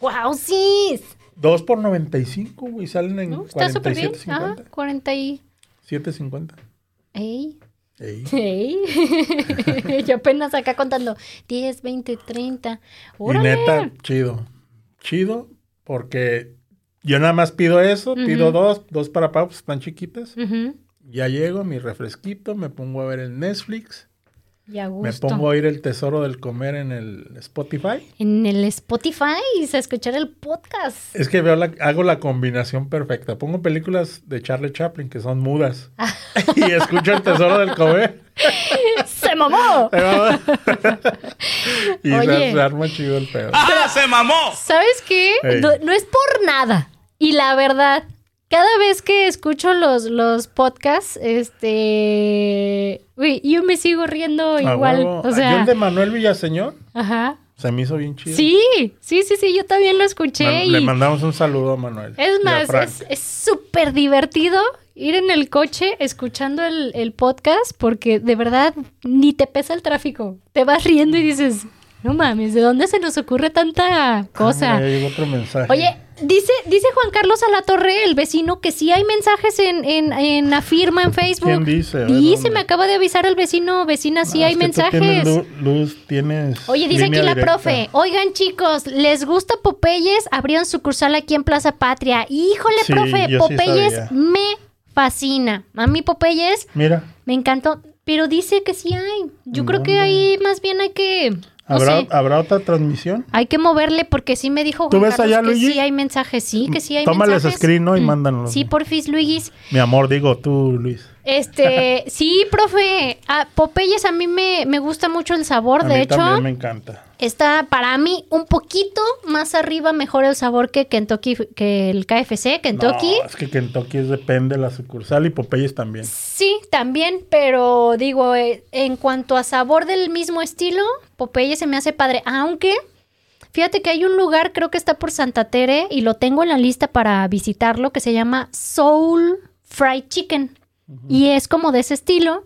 ¡Wow, sí! Dos por 95, güey, salen en ¿No? Está súper bien. 47.50. Ajá, 40 y... 7.50. Ey. Ey. Ey. Yo apenas acá contando 10, 20, 30. Y ¡Órale! neta, chido. Chido, porque yo nada más pido eso, pido dos, dos para papas, están chiquitas. Ya llego, mi refresquito, me pongo a ver el Netflix, Y a me pongo a oír el tesoro del comer en el Spotify. En el Spotify a escuchar el podcast. Es que veo la- hago la combinación perfecta. Pongo películas de Charlie Chaplin que son mudas y escucho el tesoro del comer. ¡Se mamó! y se- Oye. se arma chido el pedo. ¡Ah, se mamó! ¿Sabes qué? No es por nada. Y la verdad, cada vez que escucho los, los podcasts, este... Uy, yo me sigo riendo igual. O el de Manuel Villaseñor ajá. se me hizo bien chido. Sí, sí, sí, sí, yo también lo escuché. Y Le mandamos un saludo a Manuel. es más, es súper divertido ir en el coche escuchando el, el podcast porque de verdad ni te pesa el tráfico. Te vas riendo y dices, no mames, ¿de dónde se nos ocurre tanta cosa? Ah, mira, otro mensaje. Oye, dice, dice Juan Carlos Alatorre, el vecino, que sí hay mensajes en, en, en la firma en Facebook. ¿Quién dice? Ver, Dice, ¿dónde? me acaba de avisar el vecino, vecina, sí Ah, hay Tienes mensajes. lu- luz, tienes. Oye, dice aquí la directa. profe, oigan chicos, ¿les gusta Popeyes? Abrieron sucursal aquí en Plaza Patria. Híjole, Sí, profe, sí Popeyes me fascina. A mí Popeyes Mira, me encantó, pero dice que sí hay. Yo creo que ahí más bien hay que... ¿habrá, sé. ¿habrá otra transmisión? Hay que moverle porque sí me dijo ¿Tú Juan ves Carlos allá, que Luigi? sí hay mensajes, sí, que sí hay Tómales mensajes. screen, ¿no? Y Mm. mándanos. Sí, porfis, Luigis. Mi amor, digo tú, Luis. Este, sí, profe, a Popeyes a mí me, me gusta mucho el sabor, A de mí hecho, también me encanta. está para mí un poquito más arriba mejor el sabor que Kentucky, que el KFC, Kentucky. No, es que Kentucky es- depende de la sucursal y Popeyes también. Sí, también, pero digo, eh, en cuanto a sabor del mismo estilo, Popeye se me hace padre, aunque fíjate que hay un lugar, creo que está por Santa Tere, y lo tengo en la lista para visitarlo, que se llama Soul Fried Chicken. Y es como de ese estilo,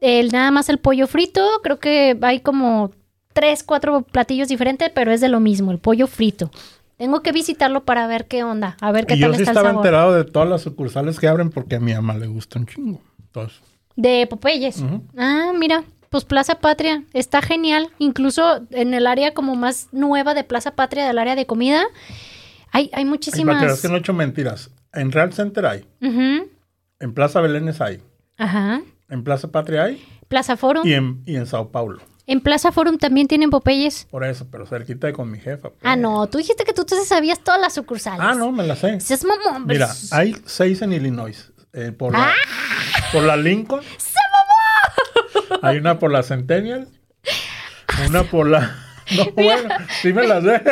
el, nada más el pollo frito, creo que hay como tres, cuatro platillos diferentes, pero es de lo mismo, el pollo frito. Tengo que visitarlo para ver qué onda, a ver qué Y tal yo sí está el estaba sabor. enterado de todas las sucursales que abren porque a mi mamá le gusta un chingo. Entonces, De Popeyes. Ah, mira, pues Plaza Patria está genial. Incluso en el área como más nueva de Plaza Patria, del área de comida, hay, hay ay, para que muchísimas. veas que no he hecho mentiras. En Real Center hay, Ujú, en Plaza Belénes hay, Ajá. en Plaza Patria hay Plaza Forum. y en, y en Sao Paulo. En Plaza Forum también tienen Popeyes. Por eso, pero cerquita de con mi jefa. pues. Ah, no, tú dijiste que tú te sabías todas las sucursales. Ah, no, me la sé. Seas mamón, hombre. Mira, hay seis en Illinois. eh, por, la, ¡Ah! por la Lincoln. Hay una por la Centennial. Una por la. No, bueno, sí me la sé.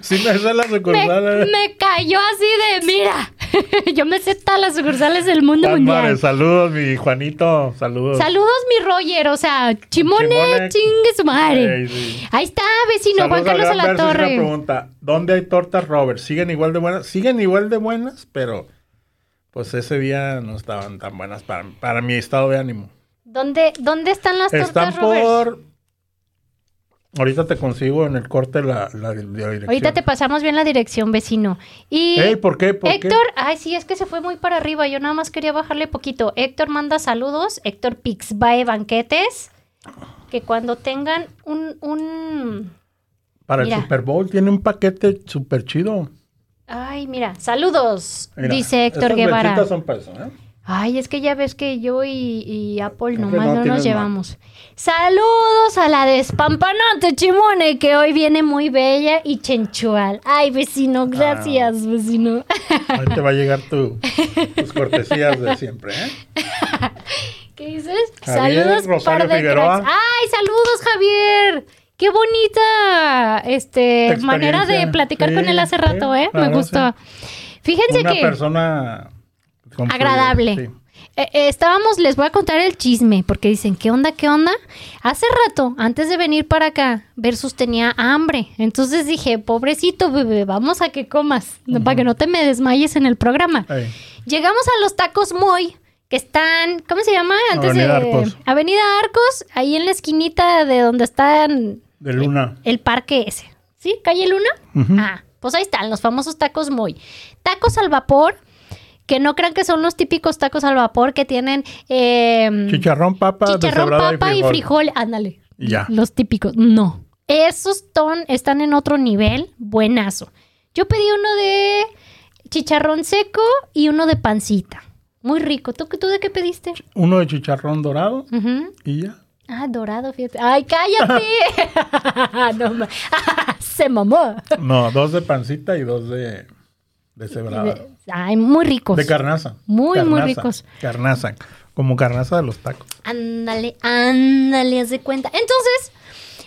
Sí me sé las me, sucursales. me cayó así de, mira, yo me sé todas las sucursales del mundo Juan mundial. Saludos, mi Juanito. Saludos. Saludos, mi Roger. O sea, Chimone, Chimone. chingue su madre. Sí. Ahí está, vecino Juan Saludos al Carlos a la Versus. Una Torre. pregunta: ¿Dónde hay tortas Robert? ¿Siguen igual de buenas? Siguen igual de buenas, pero pues ese día no estaban tan buenas para, para mi estado de ánimo. ¿Dónde, ¿Dónde están las Están tortas, Robert? por. Ahorita te consigo en el corte la, la, la dirección. Ahorita te pasamos bien la dirección, vecino. Y Ey, ¿por qué? ¿Por qué? Héctor, ay, sí, es que se fue muy para arriba. Yo nada más quería bajarle poquito. Héctor manda saludos. Héctor Pixbae Banquetes. Que cuando tengan un, un... Para Mira. el Super Bowl tiene un paquete súper chido. Ay, mira, saludos, Mira, dice Héctor Guevara. son para eso, ¿eh? Ay, es que ya ves que yo y, y Apple nomás no no, nos llevamos. Saludos a la despampanante Chimone, que hoy viene muy bella y chenchual. Ay, vecino, gracias, Ah. vecino. Ahí te va a llegar tu, tus cortesías de siempre, ¿eh? ¿Qué dices? Javier saludos, Rosario par de Figueroa. Ay, saludos, Javier. Qué bonita este manera de platicar Sí, con él hace sí, rato, ¿eh? Me gustó. Fíjense Una que persona agradable. sí. Eh, eh, estábamos, les voy a contar el chisme, porque dicen, ¿qué onda, qué onda? Hace rato, antes de venir para acá, Versus tenía hambre. Entonces dije, pobrecito bebé, vamos a que comas, para que no te me desmayes en el programa. Llegamos a los tacos Moy, que están, ¿cómo se llama? Antes Avenida de Arcos. Avenida Arcos, ahí en la esquinita de donde están de Luna. el parque ese. ¿Sí? ¿Calle Luna? Ah, pues ahí están los famosos tacos Moy. Tacos al vapor, que no crean que son los típicos tacos al vapor que tienen eh, Chicharrón, papa, chicharrón, papa y frijol. Ándale. Ya. Los típicos. No. Esos ton están en otro nivel. Buenazo. Yo pedí uno de chicharrón seco y uno de pancita. Muy rico. ¿Tú, tú de qué pediste? Uno de chicharrón dorado Ujú. y ya. Ah, dorado, fíjate. ¡Ay, cállate! no, Se mamó. No, dos de pancita y dos de deshebrada. Ay, muy ricos. De carnaza. Muy, muy ricos. Carnaza. Como carnaza de los tacos. Ándale, ándale, haz de cuenta. Entonces,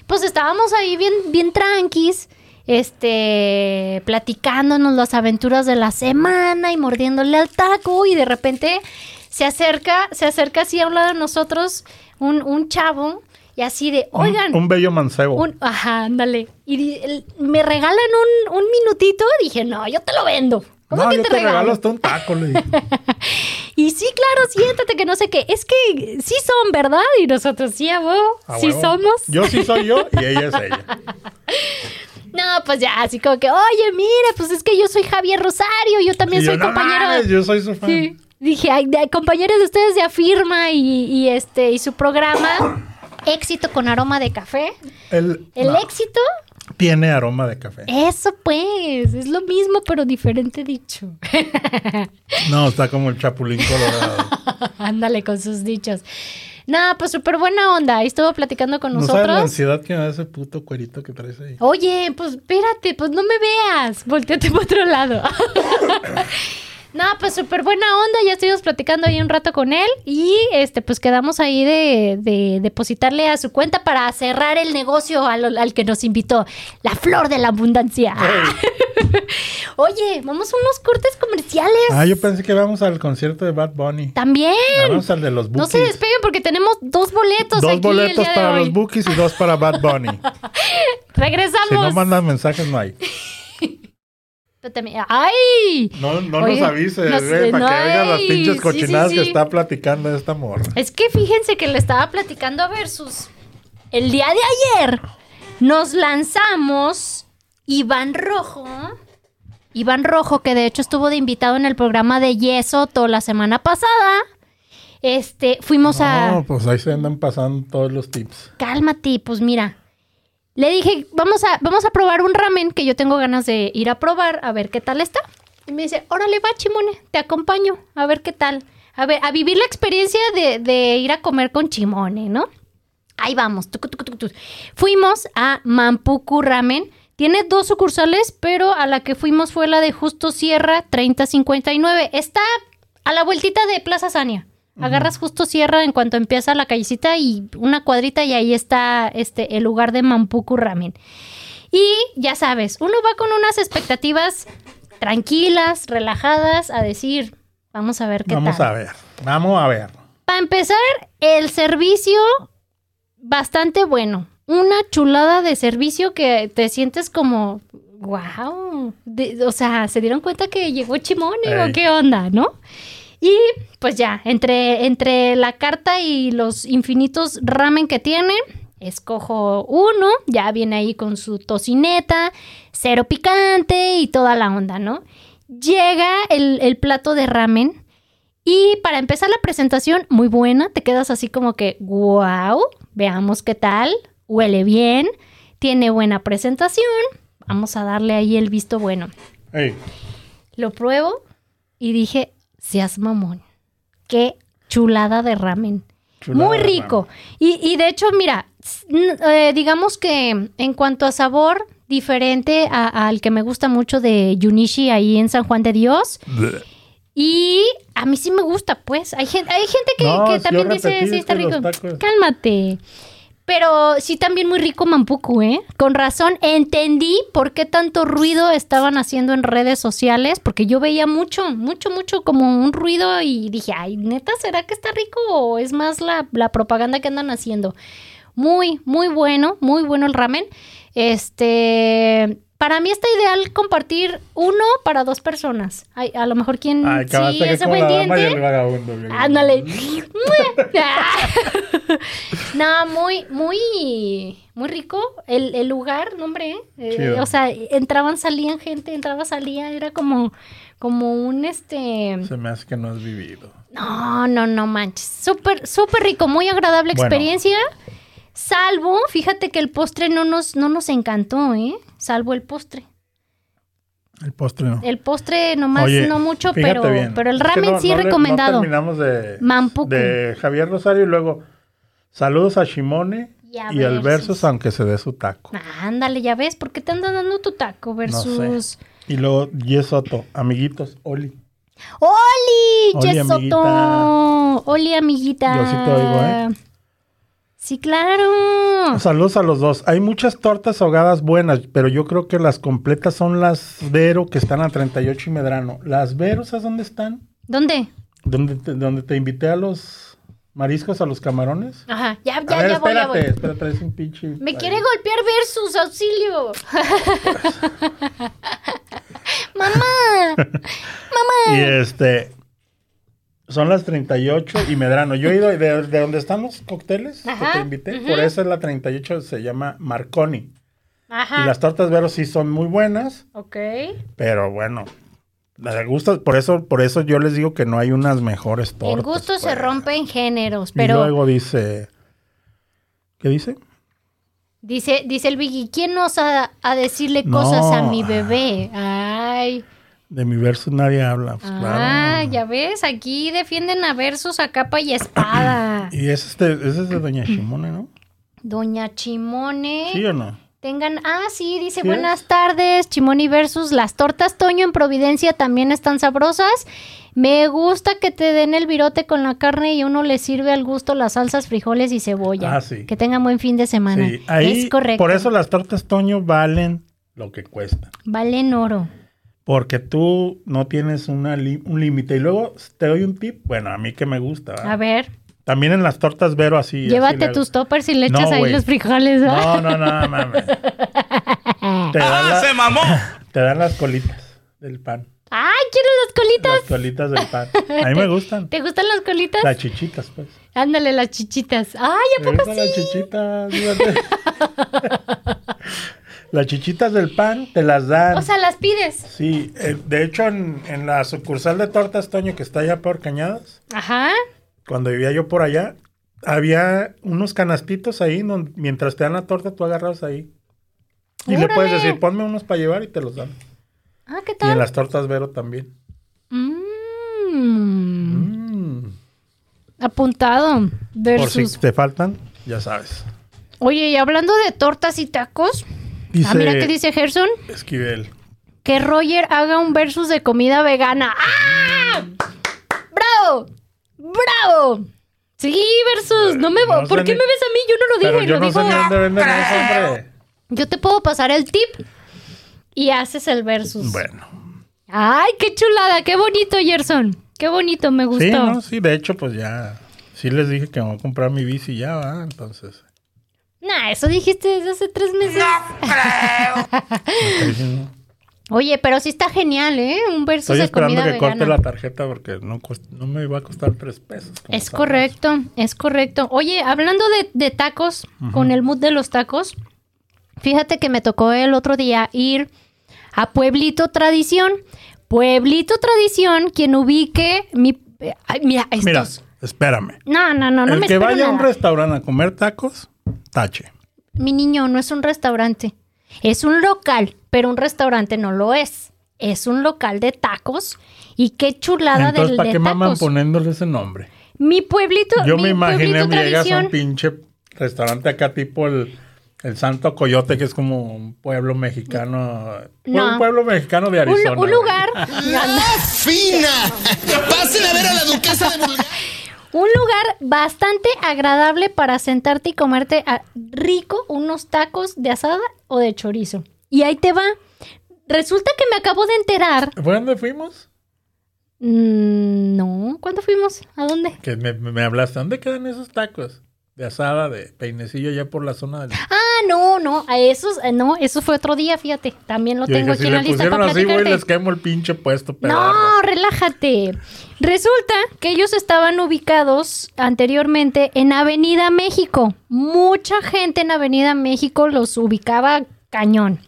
pues estábamos ahí bien, bien tranquis, este, platicándonos las aventuras de la semana y mordiéndole al taco y de repente se acerca, se acerca así a un lado de nosotros un, un chavo y así de, oigan, Un, bello mancebo. un- ajá, ándale. Y el- me regalan un, un minutito. Dije, no, yo te lo vendo. ¿Cómo no, que yo te, te regalo? regalo hasta un taco, le dije. Y sí, claro, siéntate que no sé qué. Es que sí son, ¿verdad? Y nosotros sí, a sí huevo. somos. Yo sí soy yo y ella es ella. No, pues ya, así como que, oye, mira, pues es que yo soy Javier Rosario, yo también Y soy yo, no compañero. mames, yo soy su fan. Sí. Dije, ay, de, compañero de ustedes de Afirma y, y este y su programa Éxito con aroma de café. El, El no, éxito, tiene aroma de café. eso pues, es lo mismo pero diferente dicho. No, está como el chapulín colorado. Ándale con sus dichos. Nada, pues súper buena onda. Ahí estuvo platicando con ¿No sabes la nosotros. ansiedad que me da ese puto cuerito que traes ahí? Oye, pues espérate, pues no me veas. Volteate para otro lado. no, pues súper buena onda. Ya estuvimos platicando ahí un rato con él. Y este, pues quedamos ahí de, de depositarle a su cuenta para cerrar el negocio al, al que nos invitó. La flor de la abundancia. Oye, vamos a unos cortes comerciales. Ah, yo pensé que vamos al concierto de Bad Bunny. También. Vamos al de los No Bookies. se despeguen porque tenemos dos boletos Dos aquí el boletos día de para hoy. los Bookies y dos para Bad Bunny. Regresamos. si no mandan mensajes, no hay. Pero también- ¡Ay! No, no Oye, nos avises, nos- güey, para que oigan las pinches sí, cochinadas sí, que está platicando esta morra. Es que fíjense que le estaba platicando a Versus. El día de ayer nos lanzamos Iván Rojo. Iván Rojo, que de hecho estuvo de invitado en el programa de Yeso toda la semana pasada. Este, fuimos a. No, pues ahí se andan pasando todos los tips. Cálmate, pues mira. Le dije, vamos a, vamos a probar un ramen que yo tengo ganas de ir a probar, a ver qué tal está. Y me dice, órale, va, Chimone, te acompaño, a ver qué tal. A ver, a vivir la experiencia de, de ir a comer con Chimone, ¿no? Ahí vamos. tucu, tucu, tucu. Fuimos a Mampuku Ramen. Tiene dos sucursales, pero a la que fuimos fue la de Justo Sierra 3059. Está a la vueltita de Plaza Sania. Agarras Justo Sierra en cuanto empieza la callecita y una cuadrita y ahí está este el lugar de Mampuku Ramen. Y ya sabes, uno va con unas expectativas tranquilas, relajadas, a decir, vamos a ver qué Vamos tal. a ver, vamos a ver. Para empezar, el servicio bastante bueno. Una chulada de servicio que te sientes como, wow. o sea, ¿se dieron cuenta que llegó Chimone o qué onda, no? Y pues ya, entre, entre la carta y los infinitos ramen que tiene, escojo uno, ya viene ahí con su tocineta, cero picante y toda la onda, ¿no? Llega el, el plato de ramen y para empezar la presentación, muy buena, te quedas así como que, wow, veamos qué tal, huele bien, tiene buena presentación, vamos a darle ahí el visto bueno. Lo pruebo y dije, seas mamón. Qué chulada de ramen. Chulada Muy rico. Y, y de hecho, mira, eh, digamos que en cuanto a sabor, diferente al que me gusta mucho de Yunishi ahí en San Juan de Dios. Y a mí sí me gusta, pues. Hay gente, hay gente que, No, que también dice, sí, es está rico. Cálmate. Pero sí también muy rico Mampuku, ¿eh? Con razón, entendí por qué tanto ruido estaban haciendo en redes sociales, porque yo veía mucho, mucho, mucho como un ruido y dije, ay, neta, ¿será que está rico o es más la, la propaganda que andan haciendo? Muy, muy bueno, muy bueno el ramen. Este, para mí está ideal compartir uno para dos personas. Ay, a lo mejor quien Ay, sí, que ese como buen la dama y diente. el vagabundo. bien. Ándale. no, muy, muy, muy rico el, el lugar, no, hombre. eh, o sea, entraban, salían gente, entraba, salía, era como, como un este. Se me hace que no has vivido. No, no, no manches. Súper, súper rico, muy agradable Bueno. experiencia. Salvo, fíjate que el postre no nos, no nos encantó, ¿eh? Salvo el postre. El postre no. El postre nomás Oye, no mucho, pero, bien. pero el Es que ramen no- sí no recomendado. No terminamos de, Javier Rosario y luego saludos a Shimone Y a y al Versus. Aunque se dé su taco. Ándale, ya ves, ¿por qué te andan dando tu taco versus... sé. Y luego Yesoto, amiguitos, Oli. ¡Oli! Oli, ¡Yesoto! amiguita. ¡Oli, amiguita! Yo sí te oigo, ¿eh? Sí, claro. Saludos a los dos. Hay muchas tortas ahogadas buenas, pero yo creo que las completas son las Vero que están a 38 y Medrano. ¿Las Vero, sabes dónde están? ¿Dónde? ¿Dónde te, donde te invité a los mariscos, a los camarones? Ajá, ya, a ya, ver, ya voy, ya voy. espérate, espérate, es un pinche. Me ahí. quiere golpear versus, auxilio. Mamá. Y Mamá. este. Son las 38 y Medrano. Yo he ido de, de donde están los cócteles Ajá, que te invité. Por eso es la 38, se llama Marconi. Ajá. Y las tortas Vero sí son muy buenas, Ok. pero bueno. Me gusta, por eso, por eso yo les digo que no hay unas mejores tortas. En gusto se pues. rompen géneros, Y pero luego dice. ¿Qué dice? dice, dice el Biggie, ¿quién osa a decirle No. cosas a mi bebé? Ay. De mi verso nadie habla. pues, Ah, claro. ya ves, aquí defienden a versus a capa y espada. Y ese es de, ese es de Doña Shimone, ¿no? Doña Chimone. ¿Sí o no? Tengan, ah, sí, dice ¿Sí buenas es? tardes, Chimoni versus las tortas Toño en Providencia también están sabrosas. Me gusta que te den el virote con la carne y uno le sirve al gusto las salsas, frijoles y cebolla. Ah, sí. Que tengan buen fin de semana. Sí, ahí, es correcto. por eso las tortas Toño valen lo que cuestan. Valen oro. Porque tú no tienes una li- un límite. Y luego te doy un tip. Bueno, a mí que me gusta. ¿verdad? A ver, También en las tortas Vero así. llévate tus toppers y le No, echas ahí los frijoles. ¿ah? No, no, no, mames. te, dan ¡Ah, la- se mamó! te dan las colitas del pan. ¡Ay, quiero las colitas! Las colitas del pan. A mí me gustan. ¿Te gustan las colitas? Las chichitas, pues. Ándale, las chichitas. ¡Ay, ¿a Me poco gustan sí? las chichitas. Las chichitas del pan te las dan. O sea, las pides. Sí, eh, de hecho en, en la sucursal de Tortas Toño que está allá por Cañadas, Ajá. cuando vivía yo por allá, había unos canastitos ahí donde mientras te dan la torta tú agarras ahí. Y le puedes decir, ponme unos para llevar y te los dan. Ah, ¿qué Y en tal? las tortas Vero también. Mm, Mm. apuntado. Por si te faltan, ya sabes. Oye, y hablando de tortas y tacos. Dice ah, mira qué dice Gerson. Esquivel. Que Roger haga un versus de comida vegana. ¡Ah! ¡Bravo! ¡Bravo! Sí, versus. No me No ¿Por qué ni- me ves a mí? Yo no lo dije, Pero yo lo no dijo. sé ni dónde venden eso, hombre. Yo te puedo pasar el tip y haces el versus. Bueno. Ay, qué chulada, qué bonito, Gerson. Qué bonito, me gustó. Sí, no, sí, de hecho, pues ya. Sí les dije que me voy a comprar mi bici ya, ¿va? Entonces. Nah, eso dijiste desde hace tres meses. me está diciendo- Oye, pero sí está genial, ¿eh? Un versus Estoy de esperando comida que vegana. corte la tarjeta porque no, no me va a costar tres pesos. Es correcto, es correcto. Oye, hablando de, de tacos, con el mood de los tacos, fíjate que me tocó el otro día ir a Pueblito Tradición. Pueblito Tradición, quien ubique mi... ay, mira, estos... Mira, espérame. No, no, no, no el me que vaya a un restaurante a comer tacos, tache. Mi niño, no es un restaurante. Es un local, pero un restaurante no lo es. es un local de tacos y qué chulada Entonces, del ¿para de qué maman tacos. poniéndole ese nombre? Mi pueblito, Yo mi me imaginé, pueblito llegas a tradición. un pinche restaurante acá tipo el, el Santo Coyote, que es como un pueblo mexicano. No. Un pueblo mexicano de un, Arizona. un güey. lugar, ¡Fina! Pasen a ver a la duquesa de Bulgaria. Un lugar bastante agradable para sentarte y comerte ah, rico unos tacos de asada o de chorizo. Y ahí te va. Resulta que me acabo de enterar. ¿Fue donde fuimos? Mm, no, ¿cuándo fuimos? ¿A dónde? Que me, me hablaste. ¿Dónde quedan esos tacos? De asada, de peinecillo, ya por la zona del... Ah, no, no, a esos, eh, no, eso fue otro día, fíjate. También lo Yo tengo dije, aquí si en le la lista pusieron para así, platicarte. les quemo el pinche puesto, pedorro. No, relájate. Resulta que ellos estaban ubicados anteriormente en Avenida México. Mucha gente en Avenida México los ubicaba cañón.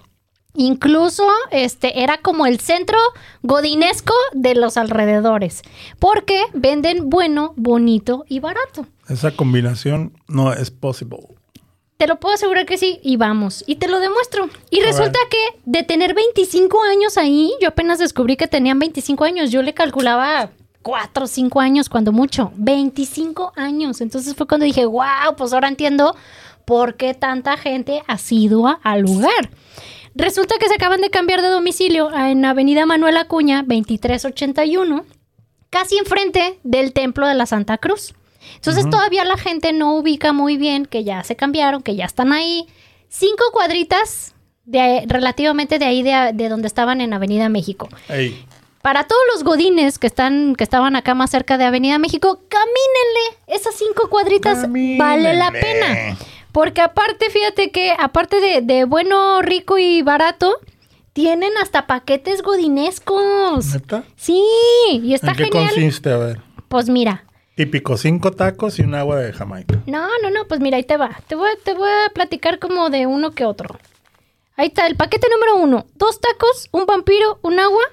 Incluso este era como el centro godinesco de los alrededores, porque venden bueno, bonito y barato. Esa combinación no es posible. Te lo puedo asegurar que sí, y vamos, y te lo demuestro. Y resulta que de tener 25 años ahí, yo apenas descubrí que tenían 25 años, yo le calculaba 4 o 5 años, cuando mucho, 25 años. Entonces fue cuando dije, wow, pues ahora entiendo por qué tanta gente asidua al lugar. Resulta que se acaban de cambiar de domicilio en Avenida Manuel Acuña, 2381 casi enfrente del templo de la Santa Cruz. Entonces todavía la gente no ubica muy bien que ya se cambiaron, que ya están ahí. Cinco cuadritas de, relativamente de ahí de, de donde estaban en Avenida México. Ey, Para todos los godines que están que estaban acá más cerca de Avenida México, camínenle. Esas cinco cuadritas vale la pena. Porque aparte, fíjate que aparte de, de bueno, rico y barato, tienen hasta paquetes godinescos. ¿neta? Sí, y está ¿En qué genial. consiste? A ver. Pues mira, Típico, cinco tacos y un agua de Jamaica. no, no, no, pues mira, ahí te va. Te voy, te voy a platicar como de uno que otro. Ahí está, el paquete número uno. Dos tacos, un vampiro, un agua,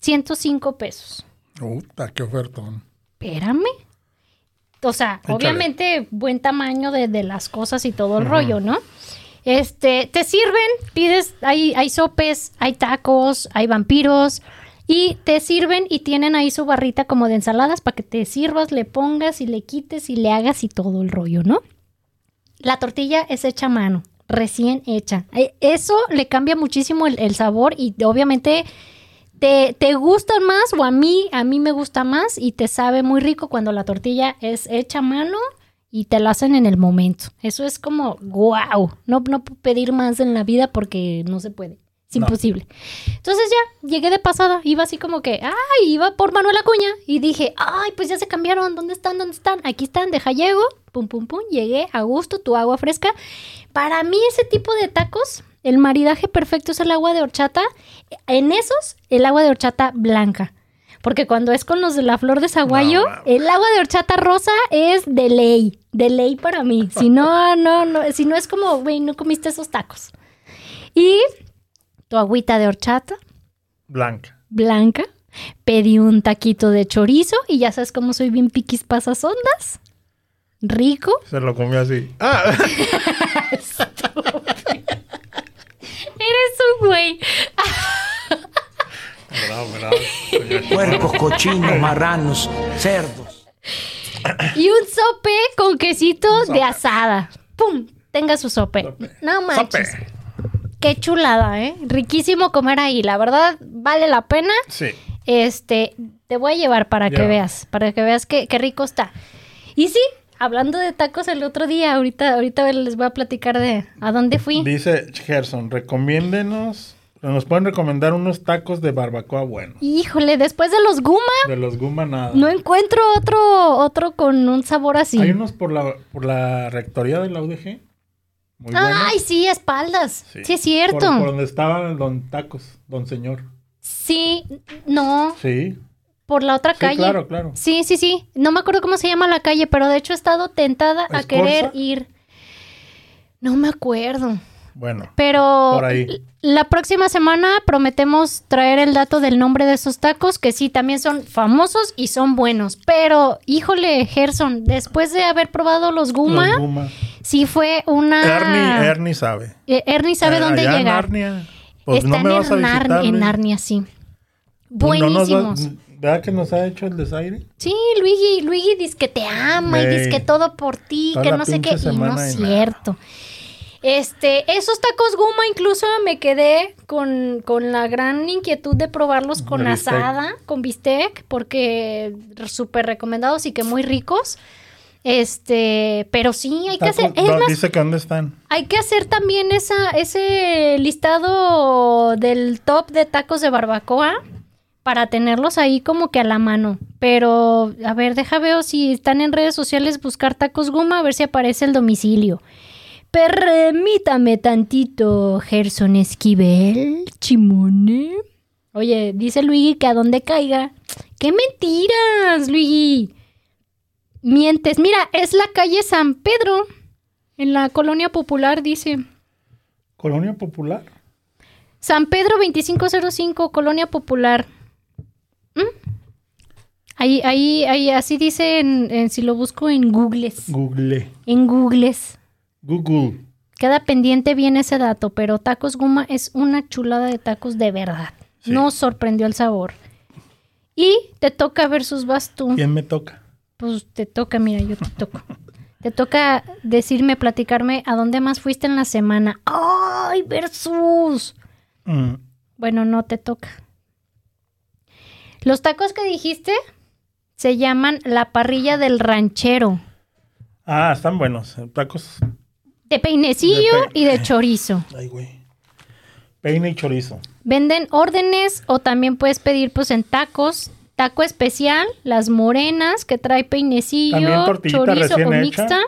105 pesos. Puta, qué ofertón. Espérame. O sea, Échale. obviamente buen tamaño de, de las cosas y todo el rollo, ¿no? Este, te sirven, pides, hay, hay sopes, hay tacos, hay vampiros, y te sirven y tienen ahí su barrita como de ensaladas para que te sirvas, le pongas y le quites y le hagas y todo el rollo, ¿no? La tortilla es hecha a mano, recién hecha. Eh, Eso le cambia muchísimo el, el sabor y obviamente te, te gustan más o a mí, a mí me gusta más y te sabe muy rico cuando la tortilla es hecha a mano y te la hacen en el momento. Eso es como, wow, no, no puedo pedir más en la vida porque no se puede. Es No. imposible. Entonces ya, llegué de pasada, iba así como que, ay, iba por Manuel Acuña y dije, ay, pues ya se cambiaron, ¿dónde están? ¿Dónde están? Aquí están, deja llego, pum, pum, pum, llegué a gusto, tu agua fresca. Para mí ese tipo de tacos, el maridaje perfecto es el agua de horchata. En esos, el agua de horchata blanca. Porque cuando es con los de la flor de zaguayo, No, el agua de horchata rosa es de ley, de ley para mí. Si no, no, no, si no es como, güey, no comiste esos tacos. Y tu agüita de horchata Blanca. blanca, pedí un taquito de chorizo y ya sabes cómo soy bien piquis pasas ondas. Rico. Se lo comió así. Ah, Un güey. bravo, bravo. Puercos, cochinos, marranos, cerdos. Y un sope con quesito de asada. ¡Pum! Tenga su sope. Sope. No manches. Sope. Qué chulada, ¿eh? Riquísimo comer ahí. La verdad, vale la pena. Sí. Este, te voy a llevar para que veas, para que veas qué, qué rico está. Y sí, hablando de tacos el otro día, ahorita, ahorita les voy a platicar de a dónde fui. Dice Gerson, recomiéndenos, nos pueden recomendar unos tacos de barbacoa buenos. Híjole, después de los Guma, De los Guma nada. no encuentro otro, otro con un sabor así. Hay unos por la, por la rectoría de la UDG. Muy buenos. Ay, sí, espaldas. Sí, es cierto. Por, por donde estaba el don Tacos, don señor. Sí, no, Sí. Por la otra Sí, calle. claro, claro. Sí, sí, sí. No me acuerdo cómo se llama la calle, pero de hecho he estado tentada a querer ir. No me acuerdo. Bueno, Pero Por ahí. la próxima semana prometemos traer el dato del nombre de esos tacos, que sí, también son famosos y son buenos. Pero, híjole, Gerson, después de haber probado los Guma, los Guma. sí fue una... Ernie, Ernie sabe. Eh, Ernie sabe Eh, dónde allá en llegar. Narnia. Pues Está no me en, a visitar. en. Narnia, sí. No da- Buenísimos. ¿Verdad que nos ha hecho el desaire? Sí, Luigi, Luigi dice que te ama y dice que todo por ti, que no sé qué, y no es cierto. Este, esos tacos guma incluso me quedé con, con la gran inquietud de probarlos con De bistec. asada, con bistec, porque súper recomendados y que muy ricos. Este, pero sí, hay que hacer, es no, más, dice que dónde están. hay que hacer también esa, ese listado del top de tacos de barbacoa para tenerlos ahí como que a la mano. Pero, a ver, deja veo si están en redes sociales buscar tacos goma, a ver si aparece el domicilio. Permítame tantito, Gerson Esquivel, Chimone. Oye, dice Luigi que a donde caiga. ¡Qué mentiras, Luigi! Mientes. Mira, es la calle San Pedro. En la colonia popular dice. Colonia Popular. San Pedro 2505, colonia popular. Ahí, ahí, ahí, así dice en, en- si lo busco en Googles. Google. En Googles. Google. Queda pendiente bien ese dato, pero Tacos Guma es una chulada de tacos de verdad. Sí. Nos sorprendió el sabor. Y te toca versus vas tú. ¿Quién me toca? Pues te toca, mira, yo te toco. Te toca decirme, platicarme a dónde más fuiste en la semana. ¡Ay, versus! Mm, Bueno, no te toca. Los tacos que dijiste se llaman la parrilla del ranchero. Ah, están buenos. Tacos. De peinecillo De pe- y de chorizo. Ay, güey. Peine y chorizo. Venden órdenes o también puedes pedir pues en tacos. Taco especial, las morenas que trae peinecillo, chorizo o hecha. mixta.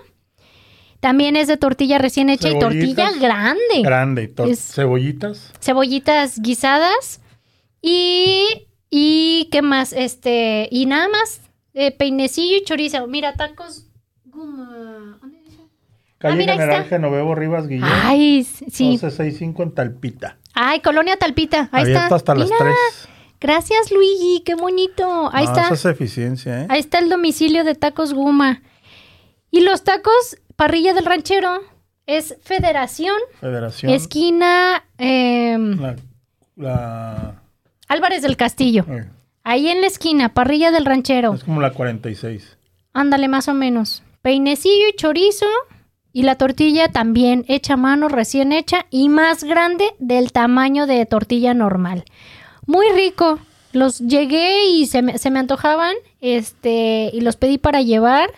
También es de tortilla recién hecha y tortilla grande. Grande. y tor- Es- Cebollitas. cebollitas guisadas y y qué más este y nada más eh, peinecillo y chorizo mira tacos guma ¿Dónde dice? Calle Ah, mira, ahí General está. Genoveva Rivas Guillén. ay sí 1165 en Talpita. ay colonia talpita ahí Abierto está hasta las Mira, 3. gracias Luigi qué bonito ahí no, está Esa es eficiencia, ¿eh? ahí está el domicilio de tacos guma y los tacos parrilla del ranchero es Federación Federación. esquina La, la- Álvarez del Castillo eh, ahí en la esquina parrilla del ranchero es como la 46. Ándale, más o menos. Peinecillo y chorizo. Y la tortilla también hecha a mano, recién hecha y más grande del tamaño de tortilla normal. Muy rico. Los llegué y se me, se me antojaban. Este, y los pedí para llevar.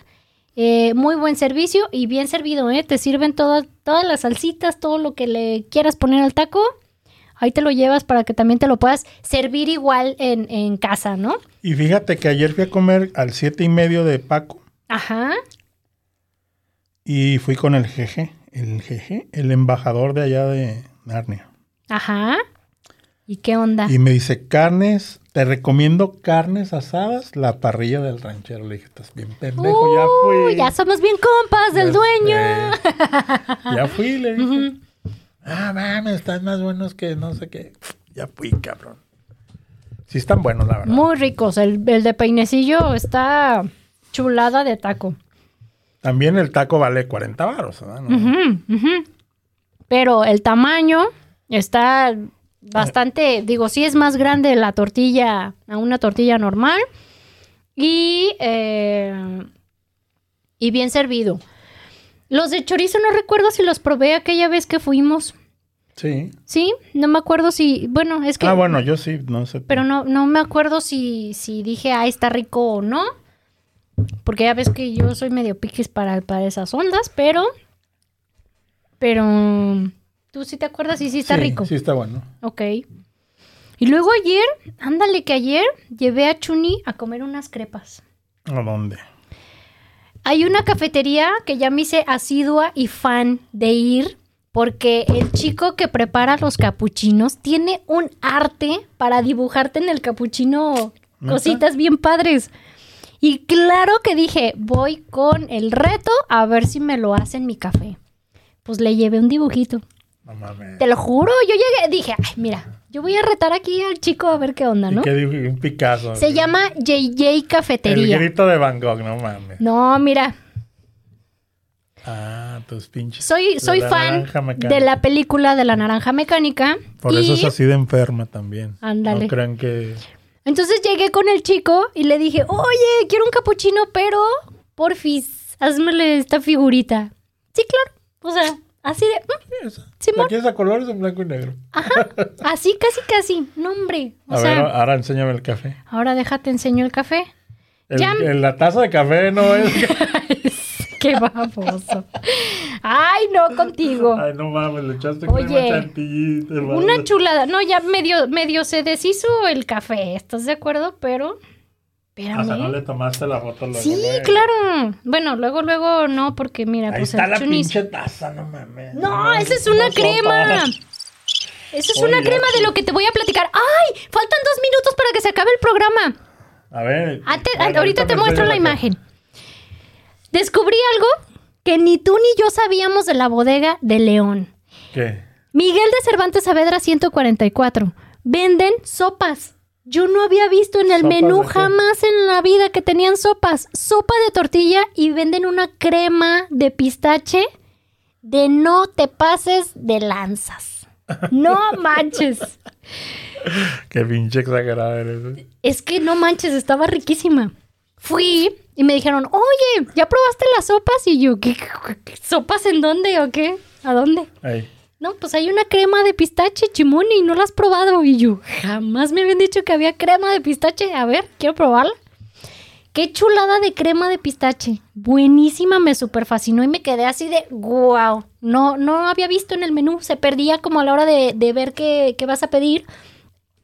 Eh, muy buen servicio y bien servido, ¿eh? Te sirven todas, todas las salsitas, todo lo que le quieras poner al taco. Ahí te lo llevas para que también te lo puedas servir igual en, en casa, ¿no? Y fíjate que ayer fui a comer al siete y medio de Paco Ajá. y fui con el jeje, el jeje, el embajador de allá de Narnia. Ajá. ¿Y qué onda? Y me dice, carnes, te recomiendo carnes asadas, la parrilla del ranchero. Le dije, estás bien pendejo, ya Uy, fui. ya somos bien compas del Ya dueño. Ya fui, le dije. Ah, mames, están más buenos que no sé qué. Ya fui, cabrón. Sí están buenos, la verdad. Muy ricos. El, el de peinecillo está chulada de taco. También el taco vale 40 baros, ¿verdad? No. Pero el tamaño está bastante, digo, sí es más grande la tortilla a una tortilla normal y, eh, y bien servido. Los de chorizo no recuerdo si los probé aquella vez que fuimos. Sí. Sí, no me acuerdo si, bueno, es que... Ah, bueno, yo sí, no sé. Pero no, no me acuerdo si, si dije, ah, está rico o no. Porque ya ves que yo soy medio piquis para, para esas ondas, pero. Pero. ¿Tú sí te acuerdas? Sí, sí está Sí, rico. Sí, está bueno. Ok. Y luego ayer, ándale que ayer llevé a Chuni a comer unas crepas. ¿A dónde? Hay una cafetería que ya me hice asidua y fan de ir porque el chico que prepara los capuchinos tiene un arte para dibujarte en el capuchino cositas bien padres. Y claro que dije, voy con el reto a ver si me lo hace en mi café. Pues le llevé un dibujito. No mames. Te lo juro, yo llegué, dije, ay, mira, yo voy a retar aquí al chico a ver qué onda, ¿Y ¿no? qué dijo? Un Picasso. Se llama JJ El Cafetería. grito de Van Gogh, no mames. No, mira, Ah, tus pinches. soy, soy la fan de la película de la naranja mecánica. Por y eso es así de enferma también. Ándale. No crean que. Entonces llegué con el chico y le dije, oye, quiero un capuchino, pero porfis, házmele esta figurita. Sí, claro. O sea, así de... mm. Simón. ¿La quieres a colores en blanco y negro? Ajá, así, casi, casi. No, hombre. O a sea, ver, ahora enséñame el café. ahora déjate enseño el café. El- Ya- el- la taza de café no es. Qué baboso. Ay, no, contigo. Ay, no mames, le echaste Oye, crema chantilly. Una chulada. No, ya medio, medio se deshizo el café. ¿Estás de acuerdo? Pero. Espérame. O sea, no le tomaste la foto luego, Sí, luego. claro. Bueno, luego, luego no, porque mira, Ahí pues está el la chunis- pinche taza, no mames. No, esa es una crema. Esa es Oye, una crema de lo que te voy a platicar. ¡Ay! Faltan dos minutos para que se acabe el programa. A ver. Ante- bueno, ahorita te muestro la enseñas imagen. Descubrí algo que ni tú ni yo sabíamos de la bodega de León. ¿Qué? Miguel de Cervantes Saavedra 144. Venden sopas. Yo no había visto en el ¿Sopas menú jamás en la vida que tenían sopas. Sopa de tortilla y venden una crema de pistache de no te pases de lanzas. No manches. Qué pinche exagerado eres. ¿eh? Es que no manches, estaba riquísima. Fui y me dijeron, oye, ¿ya probaste las sopas? Y yo, ¿qué, qué- qué- sopas en dónde o qué? ¿A dónde? Ahí. No, pues hay una crema de pistache, chimone, y no la has probado. Y yo, jamás me habían dicho que había crema de pistache. A ver, quiero probarla. Qué chulada de crema de pistache. Buenísima, me super fascinó y me quedé así de wow. No, no había visto en el menú. Se perdía como a la hora de, de ver qué, qué vas a pedir.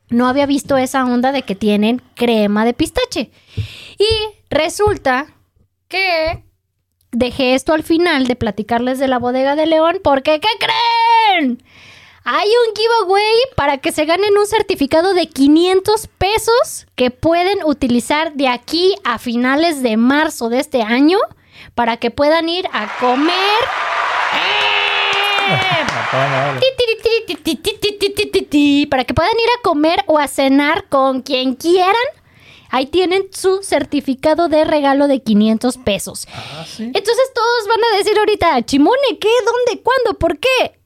No había visto esa onda de que tienen crema de pistache. Y resulta que dejé esto al final de platicarles de la bodega de León porque ¿qué creen? Hay un giveaway para que se ganen un certificado de 500 pesos que pueden utilizar de aquí a finales de marzo de este año para que puedan ir a comer. Para que puedan ir a comer o a cenar con quien quieran Ahí tienen su certificado de regalo de 500 pesos. Ah, sí. Entonces todos van a decir ahorita, Chimone, ¿qué? ¿Dónde? ¿Cuándo? ¿Por qué?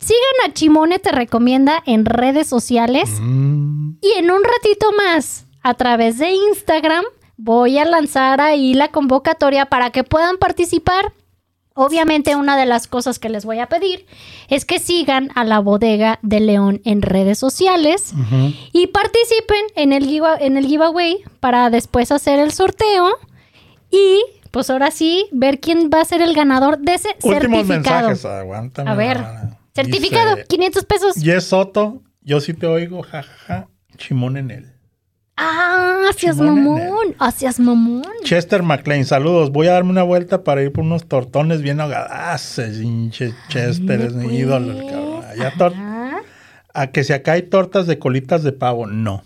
Sigan a Chimone, te recomienda en redes sociales. Mm, Y en un ratito más, a través de Instagram, voy a lanzar ahí la convocatoria para que puedan participar. Obviamente una de las cosas que les voy a pedir es que sigan a la bodega de León en redes sociales y participen en el, en el giveaway para después hacer el sorteo y pues ahora sí ver quién va a ser el ganador de ese Últimos certificado. mensajes. Aguántame. A ver, hermana. certificado, Dice, 500 pesos. Yes Soto, yo sí te oigo, jajaja. Chimón en él. Ah, Chimón en mamón, hacias mamón. Chester McLean, saludos. Voy a darme una vuelta para ir por unos tortones bien. Ah, pinche Chester es mi ídolo, el cabrón. Allá a que si acá hay tortas de colitas de pavo, no.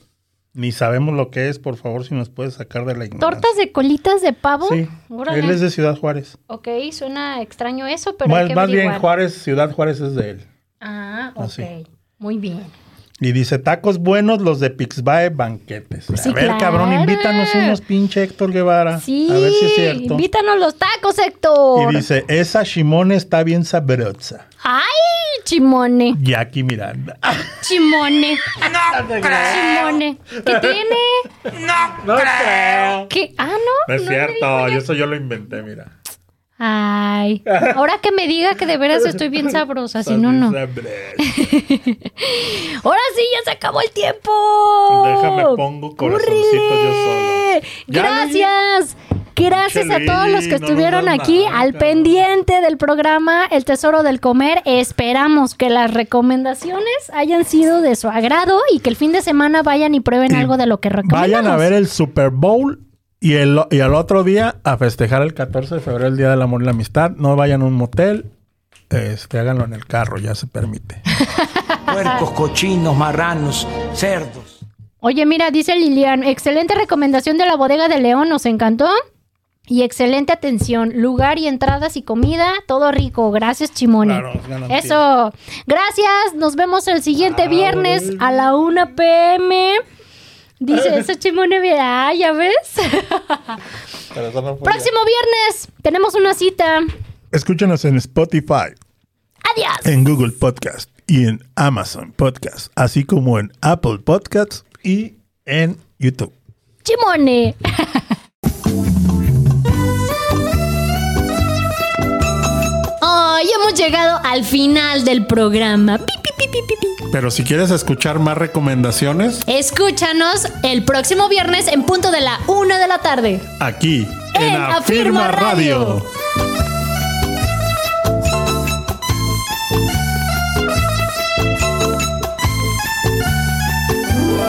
Ni sabemos lo que es, por favor, si nos puedes sacar de la ignorancia. ¿Tortas de colitas de pavo? Sí, Órale. él es de Ciudad Juárez. Ok, suena extraño eso, pero hay Más, que más bien. Juárez, Ciudad Juárez es de él. Ah, ok. Así. Muy bien. Y dice, tacos buenos los de Pixbae Banquetes. Sí, a ver, claro. cabrón, invítanos unos pinche Héctor Guevara. Sí, A ver si es cierto. invítanos los tacos, Héctor. Y dice, esa Shimone está bien sabrosa. Ay, chimone, Jackie Miranda. chimone. Chimone. ¿Qué tiene? No creo. ¿Qué? Ah, no. No es no cierto, eso yo lo inventé, mira. Ay, ahora que me diga que de veras estoy bien sabrosa, si no, no. Ahora sí, ya se acabó el tiempo. Déjame pongo corazoncitos yo solo. Gracias. Gracias a todos los que no estuvieron aquí nada, al pendiente del programa El Tesoro del Comer. Esperamos que las recomendaciones hayan sido de su agrado y que el fin de semana vayan y prueben algo de lo que recomendamos. Vayan a ver el Super Bowl y, el, y al otro día a festejar el 14 de febrero, el Día del Amor y la Amistad. No vayan a un motel, este, háganlo en el carro, ya se permite. Puercos, cochinos, marranos, cerdos. Oye, mira, dice Lilian, excelente recomendación de la bodega de León, nos encantó. Y excelente atención, lugar y entradas y comida, todo rico. Gracias, Chimone. Claro. Eso. Gracias, nos vemos el siguiente viernes a la 1 pm. Dice ese Chimone, mira, ah, ya ves. Pero eso no fue Próximo viernes tenemos una cita. Escúchanos en Spotify, Adiós. en Google Podcast y en Amazon Podcast, así como en Apple Podcasts y en YouTube. Chimone. Hoy hemos llegado al final del programa. Pero si quieres escuchar más recomendaciones, Escúchanos el próximo viernes en punto de la una de la tarde. aquí En en, Afirma, Afirma Radio. Radio.